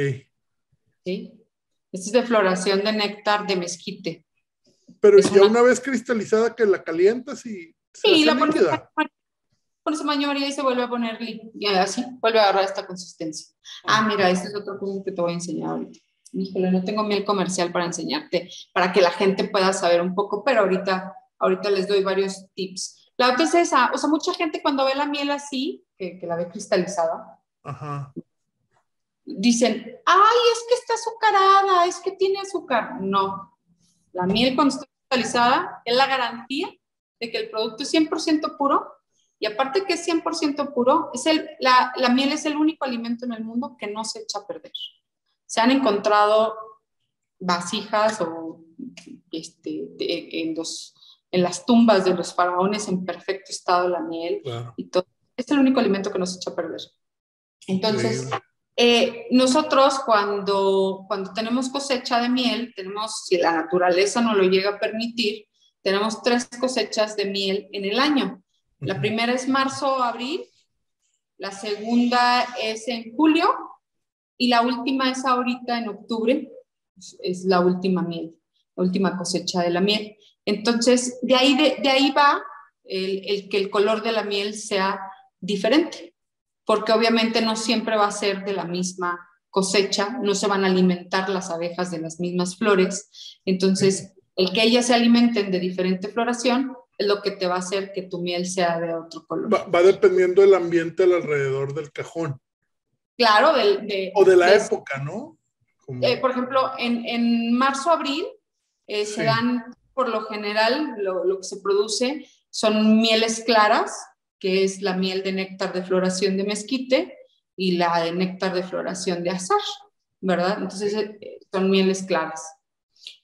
¿Sí? Esta es de floración de néctar de mezquite. Pero es ya una... una... vez cristalizada que la calientas y... Sí, la pones, pones a mayoría y se vuelve a poner y así, vuelve a agarrar esta consistencia. Ah, mira, este es otro punto que te voy a enseñar ahorita. Híjole, no tengo miel comercial para enseñarte, para que la gente pueda saber un poco, pero ahorita, ahorita les doy varios tips. La otra es esa, o sea, mucha gente cuando ve la miel así, que, que la ve cristalizada, Ajá. dicen, ay, es que está azucarada, es que tiene azúcar. No, la miel cuando está cristalizada es la garantía de que el producto es 100% puro y aparte que es 100% puro, es el, la, la, miel es el único alimento en el mundo que no se echa a perder. Se han encontrado vasijas o este, en, los, en las tumbas de los faraones en perfecto estado la miel y todo. Es el único alimento que no se echa a perder. Entonces, eh, nosotros cuando, cuando tenemos cosecha de miel, tenemos, si la naturaleza no lo llega a permitir, tenemos tres cosechas de miel en el año. La primera es marzo, abril, la segunda es en julio y la última es ahorita en octubre, es la última miel, la última cosecha de la miel. Entonces, de ahí, de, ahí va el, el, que el color de la miel sea diferente, porque obviamente no siempre va a ser de la misma cosecha, no se van a alimentar las abejas de las mismas flores. Entonces, el que ellas se alimenten de diferente floración es lo que te va a hacer que tu miel sea de otro color. Va, dependiendo del ambiente alrededor del cajón. Claro, de, o de la época, ¿no? Eh, por ejemplo, en, en marzo, abril, eh, se dan, por lo general, lo, lo, que se produce son mieles claras, que es la miel de néctar de floración de mezquite y la de néctar de floración de azar, ¿verdad? Entonces, eh, son mieles claras.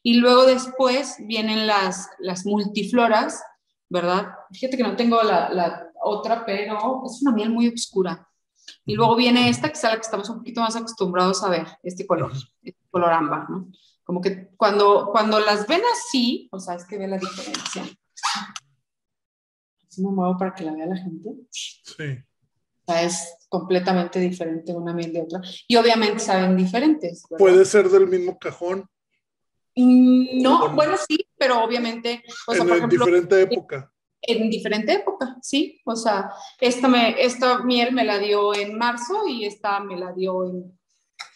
Y luego después vienen las, las multifloras, ¿verdad? Fíjate que no tengo la, la, otra, pero es una miel muy oscura. Y luego viene esta, que es la que estamos un poquito más acostumbrados a ver, este color, este color ámbar, ¿no? Como que cuando, cuando las ven así, o sea, es que ve la diferencia. Así me muevo para que la vea la gente. Sí. O sea, es completamente diferente una miel de otra. Y obviamente saben diferentes. Puede ser del mismo cajón. Mm, no, bueno, sí, pero obviamente. O en diferente época. En, diferente época, sí. O sea, esta, me, esta miel me la dio en marzo y esta me la dio en,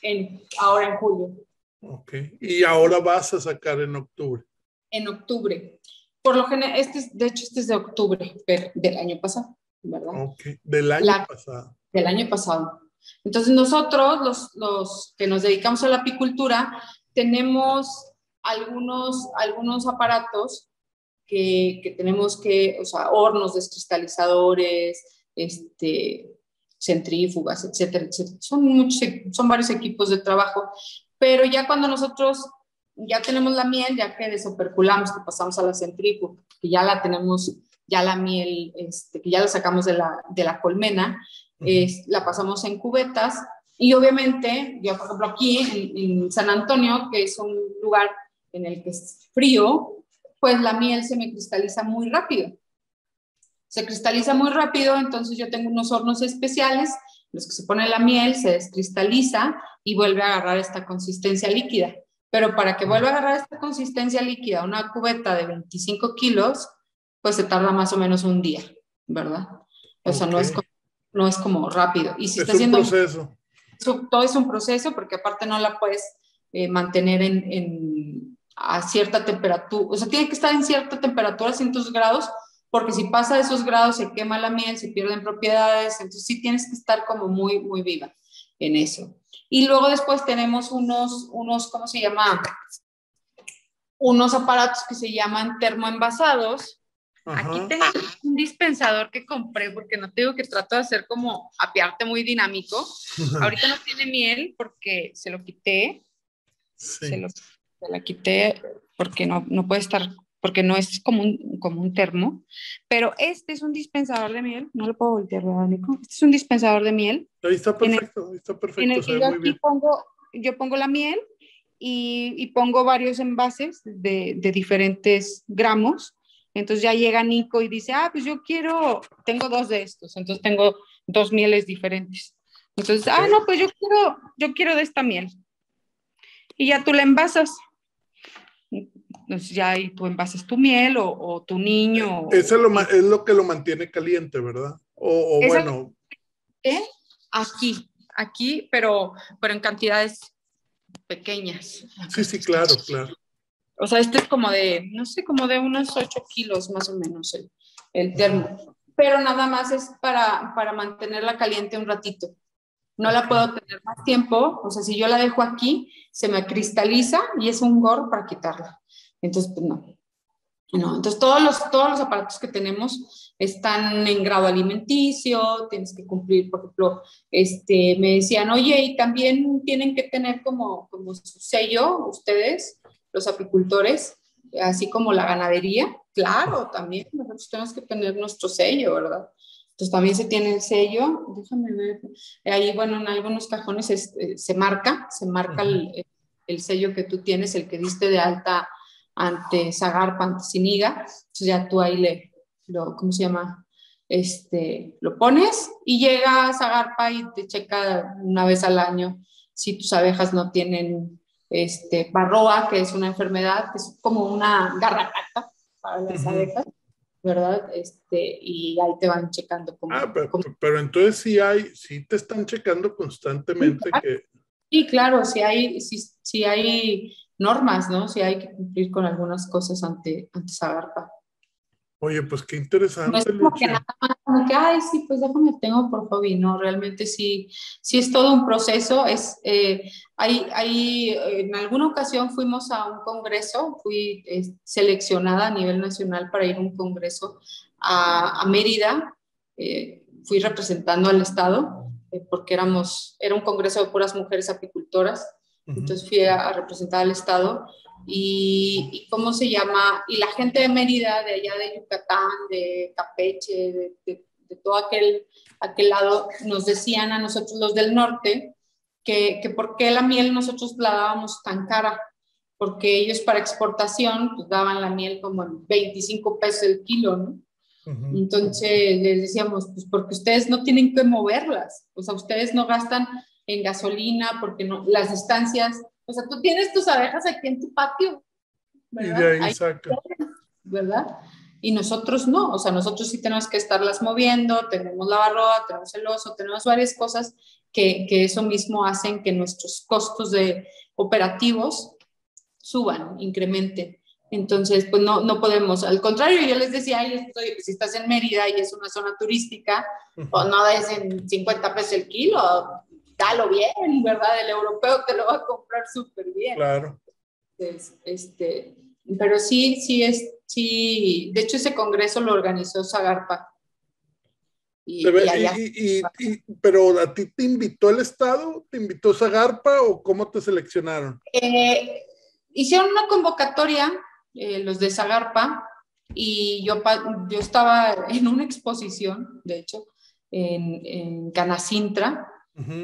en, ahora en julio. Ok. Y ahora vas a sacar en octubre. En octubre. Por lo general, este de hecho, este es de octubre del año pasado, ¿verdad? Ok, del año pasado. Del año pasado. Entonces, nosotros, los, los que nos dedicamos a la apicultura, tenemos algunos, algunos aparatos que, que, tenemos que, o sea, hornos descristalizadores, este, centrífugas, etcétera, etcétera. Son, muchos, son varios equipos de trabajo, pero ya cuando nosotros ya tenemos la miel, ya que desoperculamos, que pasamos a la centrífuga, que ya la tenemos, ya la miel, este, que ya la sacamos de la, de la colmena, es, la pasamos en cubetas y obviamente, yo por ejemplo aquí en, en San Antonio, que es un lugar en el que es frío, pues la miel se me cristaliza muy rápido. Se cristaliza muy rápido, entonces yo tengo unos hornos especiales, los que se pone la miel, se descristaliza y vuelve a agarrar esta consistencia líquida. Pero para que vuelva a agarrar esta consistencia líquida, una cubeta de 25 kilos, pues se tarda más o menos un día, ¿verdad? O sea, no, es como, no es como rápido. Y si es está un haciendo, proceso. Todo es un proceso porque aparte no la puedes eh, mantener en, a cierta temperatura, o sea, tiene que estar en cierta temperatura, cientos grados, porque si pasa de esos grados se quema la miel, se pierden propiedades, entonces sí tienes que estar como muy, muy viva en eso. Y luego después tenemos unos, unos, ¿cómo se llama? Unos aparatos que se llaman termoenvasados. Aquí tengo un dispensador que compré porque no tengo que trato de hacer como apiarte muy dinámico. Ahorita no tiene miel porque se lo quité. Sí. Se lo se la quité porque no, no puede estar, porque no es como un, como un termo, pero este es un dispensador de miel, no lo puedo voltear, ¿verdad, Nico? Este es un dispensador de miel. Ahí está perfecto, ahí está perfecto. En el que yo aquí pongo, yo pongo la miel y, y pongo varios envases de, de diferentes gramos. Entonces ya llega Nico y dice, ah, pues yo quiero, tengo dos de estos, entonces tengo dos mieles diferentes. Entonces, ah, no, pues yo quiero, yo quiero de esta miel. Y ya tú la envasas. Entonces ya ahí tú envases tu miel o, tu niño. Eso es lo, es lo que lo mantiene caliente, ¿verdad? O, bueno. Aquí, aquí, pero, pero en cantidades pequeñas. Sí, sí, claro, claro. O sea, este es como de, no sé, como de unos 8 kilos más o menos el, el termo. Pero nada más es para, para mantenerla caliente un ratito. No la puedo tener más tiempo. O sea, si yo la dejo aquí, se me cristaliza y es un gorro para quitarla. Entonces, pues no. No, entonces todos los, todos los aparatos que tenemos están en grado alimenticio, tienes que cumplir, por ejemplo, este, me decían, oye, y también tienen que tener como, como su sello ustedes, los apicultores, así como la ganadería. Claro, también nosotros tenemos que tener nuestro sello, ¿verdad? Entonces también se tiene el sello, déjame ver, ahí, bueno, en algunos cajones eh, se marca, se marca el, el sello que tú tienes, el que diste de alta ante Zagarpa, ante Siniga, entonces ya tú ahí le, lo, ¿cómo se llama? Este, lo pones y llega Zagarpa y te checa una vez al año si tus abejas no tienen este, barroa, que es una enfermedad, que es como una garrapata para las abejas, ¿verdad? Este, y ahí te van checando. Como, ah, pero, entonces sí hay, sí te están checando constantemente que... Sí, claro, sí hay, sí, sí hay normas, ¿no? Si hay que cumplir con algunas cosas ante, ante Zagarpa. Oye, pues qué interesante. No es como que nada más como que, ay, sí, pues déjame, tengo por hobby, no, realmente sí, sí es todo un proceso, es, eh, hay, hay, en alguna ocasión fuimos a un congreso, fui eh, seleccionada a nivel nacional para ir a un congreso a, a Mérida, eh, fui representando al Estado, porque éramos, era un congreso de puras mujeres apicultoras, entonces fui a, representar al Estado y, ¿cómo se llama? Y la gente de Mérida, de allá de Yucatán, de Campeche, de, todo aquel, aquel lado, nos decían a nosotros los del norte que, que por qué la miel nosotros la dábamos tan cara, porque ellos para exportación pues daban la miel como en 25 pesos el kilo, ¿no? Entonces les decíamos, pues porque ustedes no tienen que moverlas, o sea, ustedes no gastan en gasolina, porque no, las distancias, o sea, tú tienes tus abejas aquí en tu patio, ¿verdad? Y de ahí, ¿verdad? Y nosotros no, o sea, nosotros sí tenemos que estarlas moviendo, tenemos la barroa, tenemos el oso, tenemos varias cosas que, que eso mismo hacen que nuestros costos de operativos suban, incrementen. Entonces, pues no, no podemos. Al contrario, yo les decía, Ay, estoy, si estás en Mérida y es una zona turística, o no des en 50 pesos el kilo, dalo bien, ¿verdad? El europeo te lo va a comprar súper bien. Claro. este, pero sí, sí, es, sí, de hecho ese congreso lo organizó Zagarpa. Y, pero a ti te invitó el Estado, te invitó Zagarpa o cómo te seleccionaron? Eh, hicieron una convocatoria, eh, los de Zagarpa, y yo, yo estaba en una exposición, de hecho, en, en Canacintra,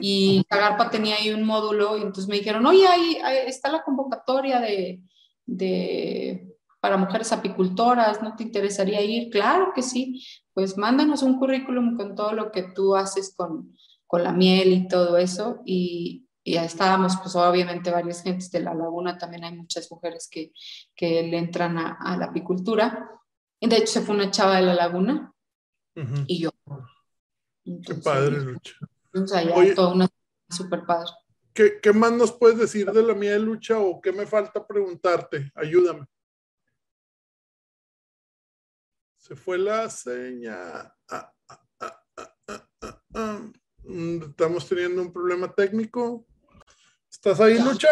y Cagarpa tenía ahí un módulo y entonces me dijeron, oye, ahí, está la convocatoria de, de, para mujeres apicultoras, ¿no te interesaría ir? Claro que sí, pues mándanos un currículum con todo lo que tú haces con, con la miel y todo eso. Y, y ahí estábamos, pues obviamente varias gentes de la laguna, también hay muchas mujeres que, que le entran a, a, la apicultura. De hecho se fue una chava de la laguna y yo. Qué padre, Lucha. Oye, todo una super padre. ¿qué, ¿Qué más nos puedes decir de la mía de lucha o qué me falta preguntarte? Ayúdame. Se fue la seña. Ah, ah, ah, mm, Estamos teniendo un problema técnico. ¿Estás ahí, Lucha?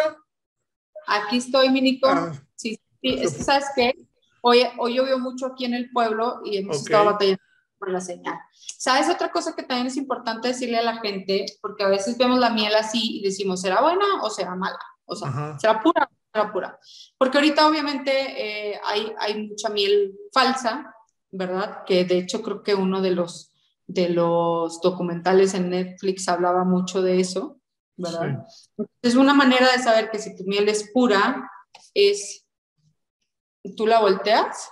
Aquí estoy, Minico. sí, sí, ¿sabes qué? Hoy, hoy llovió mucho aquí en el pueblo y hemos estado batallando por la señal. ¿Sabes otra cosa que también es importante decirle a la gente? Porque a veces vemos la miel así y decimos, ¿será buena o será mala? O sea, ¿será pura o será pura? Porque ahorita obviamente eh, hay, hay mucha miel falsa, ¿verdad? Que de hecho creo que uno de los, de los documentales en Netflix hablaba mucho de eso, ¿verdad? Es una manera de saber que si tu miel es pura, es, tú la volteas.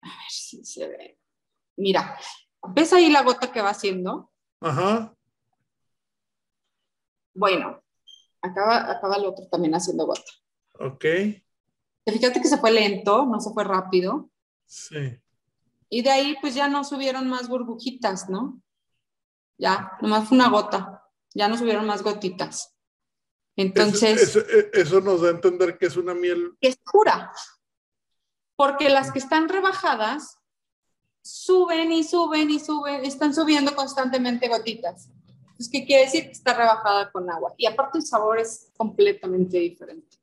A ver si se ve. Mira, ¿ves ahí la gota que va haciendo? Ajá. Bueno, acaba, acaba el otro también haciendo gota. Ok. Fíjate que se fue lento, no se fue rápido. Sí. Y de ahí pues ya no subieron más burbujitas, ¿no? Ya, nomás fue una gota, ya no subieron más gotitas. Entonces... Eso, nos da a entender que es una miel... Que es pura. Porque las que están rebajadas suben y suben y suben, están subiendo constantemente gotitas. Entonces, ¿qué quiere decir? Que está rebajada con agua. Y aparte el sabor es completamente diferente.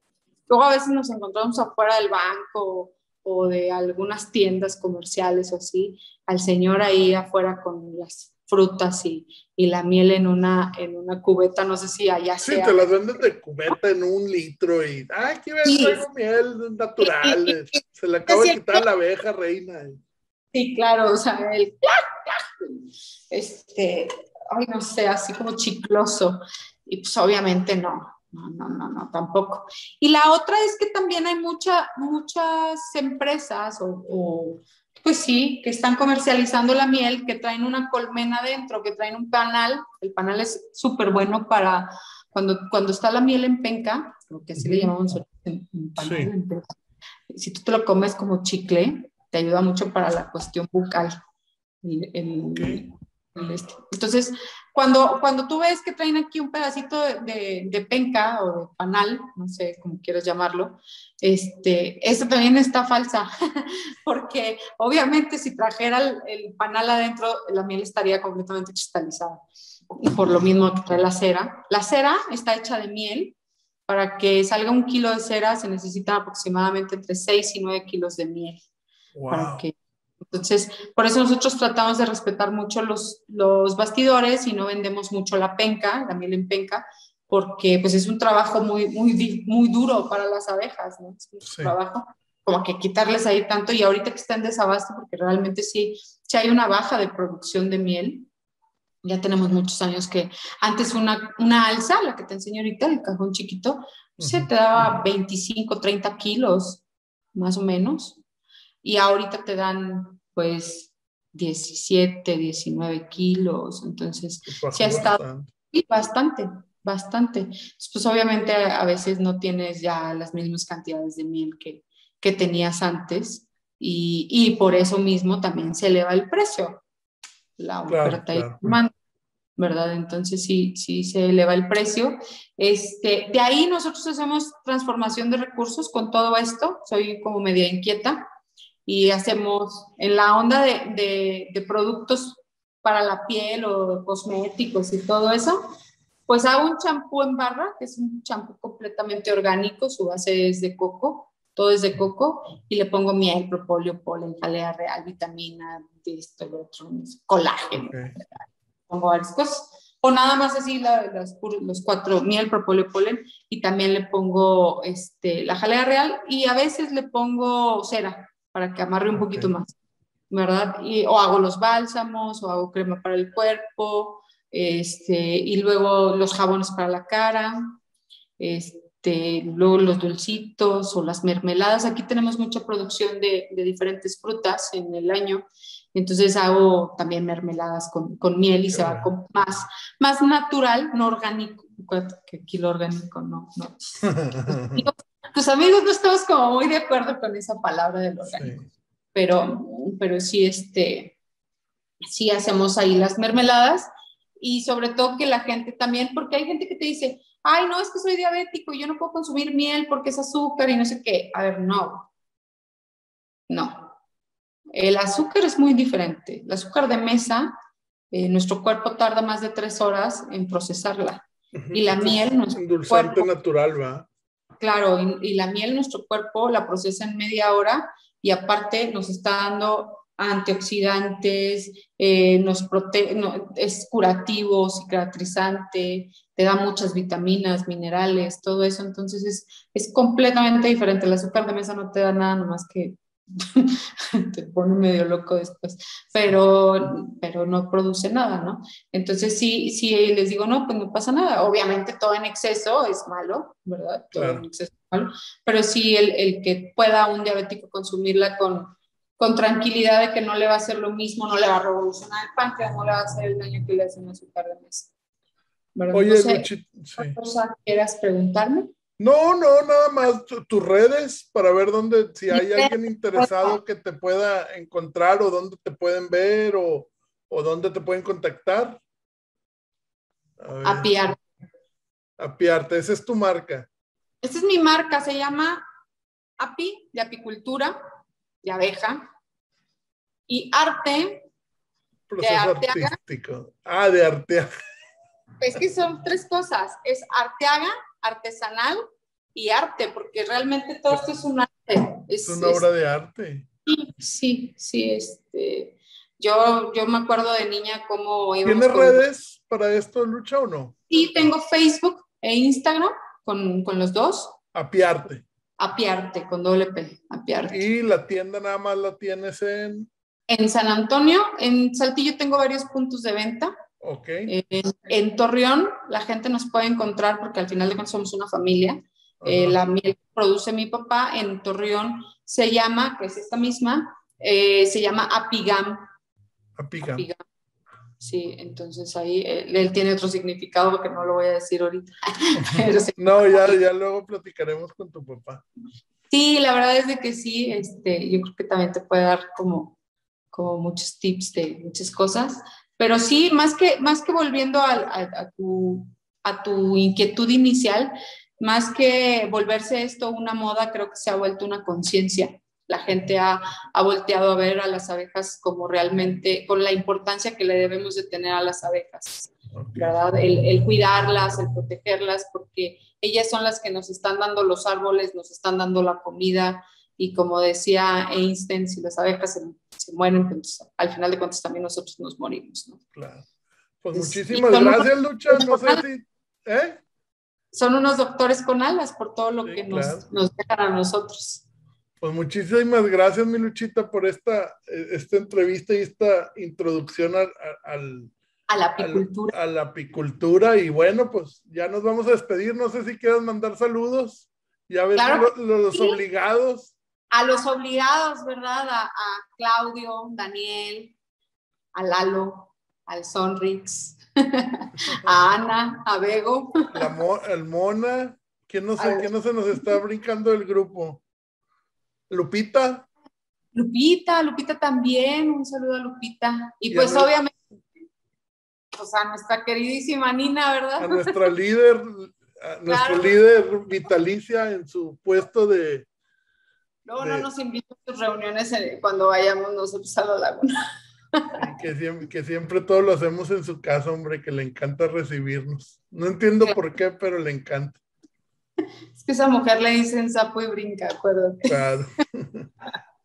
Luego a veces nos encontramos afuera del banco o de algunas tiendas comerciales o así, al señor ahí afuera con las frutas y, y, la miel en una, en una cubeta, no sé si allá sí, te las venden de cubeta en un litro y, ay, qué ves, sí. miel natural, se le acaba de quitar la abeja reina. Sí, claro, o sea, el este, ay, no sé, así como chicloso, y pues obviamente no, no, no, no, no, tampoco. Y la otra es que también hay mucha, muchas empresas o, pues sí, que están comercializando la miel, que traen una colmena dentro, que traen un panal. El panal es súper bueno para cuando, cuando está la miel en penca, lo que así le llamamos en, panal. Si tú te lo comes como chicle, te ayuda mucho para la cuestión bucal. Este. Entonces, cuando, cuando tú ves que traen aquí un pedacito de, de, penca o de panal, no sé cómo quieras llamarlo, este, eso también está falsa, porque obviamente si trajera el, panal adentro, la miel estaría completamente cristalizada. Y por lo mismo que trae la cera. La cera está hecha de miel. Para que salga un kilo de cera se necesita aproximadamente entre 6 y 9 kilos de miel. Para que entonces, por eso nosotros tratamos de respetar mucho los, los bastidores y no vendemos mucho la penca, la miel en penca, porque pues es un trabajo muy, muy, muy duro para las abejas, ¿no? Es un trabajo como que quitarles ahí tanto y ahorita que está en desabasto, porque realmente sí, sí hay una baja de producción de miel, ya tenemos muchos años que antes una, una alza, la que te enseño ahorita, el cajón chiquito, se te daba 25, 30 kilos, más o menos y ahorita te dan pues 17, 19 kilos, entonces sí ha estado bastante, bastante. Pues obviamente a veces no tienes ya las mismas cantidades de miel que, que tenías antes y, y, por eso mismo también se eleva el precio, la oferta y demanda. ¿verdad? Entonces sí, sí se eleva el precio. Este, de ahí nosotros hacemos transformación de recursos con todo esto. Soy como media inquieta y hacemos en la onda de, de, productos para la piel o cosméticos y todo eso, pues hago un champú en barra, que es un champú completamente orgánico, su base es de coco, todo es de coco, y le pongo miel, propóleo, polen, jalea real, vitamina, de esto, lo otro, colágeno, pongo varias cosas. O nada más así las, los cuatro, miel, propóleo, polen, y también le pongo este, la jalea real, y a veces le pongo cera, para que amarre un poquito más, ¿verdad? Y, o hago los bálsamos, o hago crema para el cuerpo, este, y luego los jabones para la cara, este, luego los dulcitos o las mermeladas. Aquí tenemos mucha producción de, de diferentes frutas en el año, entonces hago también mermeladas con, con miel y se va con más, más natural, no orgánico, que aquí lo orgánico no. no. tus amigos no estamos como muy de acuerdo con esa palabra del orgánico, pero, pero sí, este, sí hacemos ahí las mermeladas y sobre todo que la gente también, porque hay gente que te dice, ay, no, es que soy diabético y yo no puedo consumir miel porque es azúcar y no sé qué. A ver, no, no. El azúcar es muy diferente. El azúcar de mesa, eh, nuestro cuerpo tarda más de tres horas en procesarla. Y la miel, no es un dulzante natural, ¿va? Claro, y, la miel nuestro cuerpo la procesa en media hora y aparte nos está dando antioxidantes, eh, nos es curativo, cicatrizante, te da muchas vitaminas, minerales, todo eso. Entonces es, es completamente diferente. El azúcar de mesa no te da nada, más que te pone medio loco después, pero, pero no produce nada, ¿no? Entonces sí, sí les digo, no, pues no pasa nada. Obviamente todo en exceso es malo, ¿verdad? Todo en exceso es malo, pero sí el, el, que pueda un diabético consumirla con, con tranquilidad de que no le va a hacer lo mismo, no le va a revolucionar el páncreas, no le va a hacer el daño que le hace un azúcar de mesa. ¿verdad? Oye, no sé, cosa quieras preguntarme? No, no, nada más tus redes para ver dónde, si hay alguien interesado que te pueda encontrar o dónde te pueden ver o, o dónde te pueden contactar. Apiarte. Apiarte, esa es tu marca. Esa es mi marca, se llama Api, de apicultura, de abeja, y arte. Proceso artístico. Ah, de Arteaga. Es que son tres cosas, es Arteaga, artesanal y arte, porque realmente todo esto es un arte. Es, una obra de arte. Sí, sí, sí, este, yo, yo me acuerdo de niña cómo ¿Tienes redes para esto, Lucha, o no? Sí, tengo Facebook e Instagram con, con los dos. Apiarte. Apiarte, con doble P, Apiarte. ¿Y la tienda nada más la tienes en? En San Antonio, en Saltillo tengo varios puntos de venta. Ok. En, Torreón la gente nos puede encontrar porque al final de cuentas somos una familia. Eh, la miel produce mi papá en Torreón se llama, que es esta misma, eh, se llama Apigam. Apigam. Sí, entonces ahí eh, él, tiene otro significado porque no lo voy a decir ahorita. no, ya, ya luego platicaremos con tu papá. Sí, la verdad es de que sí, este, yo creo que también te puede dar como, como muchos tips de muchas cosas, pero sí, más que, más que volviendo a, tu, a tu inquietud inicial, más que volverse esto una moda, creo que se ha vuelto una conciencia. La gente ha, ha, volteado a ver a las abejas como realmente, con la importancia que le debemos de tener a las abejas, ¿verdad? El, el, cuidarlas, el protegerlas, porque ellas son las que nos están dando los árboles, nos están dando la comida, y como decía Einstein, si las abejas se, se mueren, pues al final de cuentas también nosotros nos morimos, ¿no? Claro. Pues muchísimas gracias, Lucha. No sé si... ¿eh? Son unos doctores con alas por todo lo que nos, nos dejan a nosotros. Pues muchísimas gracias, mi Luchita, por esta, esta entrevista y esta introducción al, a la apicultura. a la apicultura. Y bueno, pues ya nos vamos a despedir. No sé si quieras mandar saludos. Ya ves los, obligados a los obligados, ¿verdad? A, Claudio, Daniel, a Lalo, al Sonrix, a Ana, a Bego. el Mona, ¿quién no, sé, ¿quién no se nos está brincando el grupo? Lupita. Lupita, Lupita también, un saludo a Lupita. Y, pues obviamente, pues a nuestra queridísima Nina, ¿verdad? A nuestra líder, a nuestro líder vitalicia en su puesto de Luego no nos invitan a tus reuniones cuando vayamos nosotros a la laguna. Que siempre, que siempre todo lo hacemos en su casa, hombre, que le encanta recibirnos. No entiendo por qué, pero le encanta. Es que esa mujer le dicen sapo y brinca, acuérdate. Claro.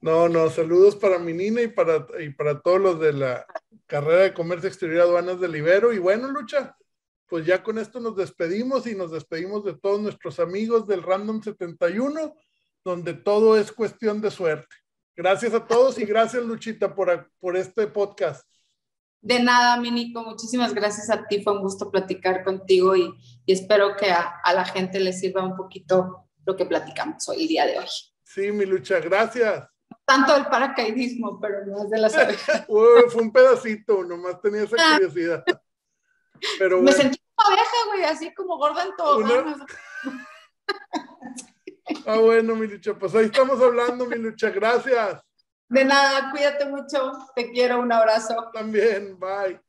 No, no, saludos para mi Nina y para, y para todos los de la carrera de comercio exterior aduanas del Ibero. Y bueno, Lucha, pues ya con esto nos despedimos y nos despedimos de todos nuestros amigos del Random 71 donde todo es cuestión de suerte. Gracias a todos y gracias Luchita por, por este podcast. De nada, Minico, muchísimas gracias a ti, fue un gusto platicar contigo y, espero que a, la gente le sirva un poquito lo que platicamos hoy, el día de hoy. Sí, mi lucha, gracias. Tanto del paracaidismo, pero más de las abejas. fue un pedacito, nomás tenía esa ah. curiosidad. Pero Me sentí como abeja, güey, así como gorda en todo. Ah, bueno, mi lucha, pues ahí estamos hablando, mi lucha, gracias. De nada, cuídate mucho, te quiero, un abrazo. También, bye.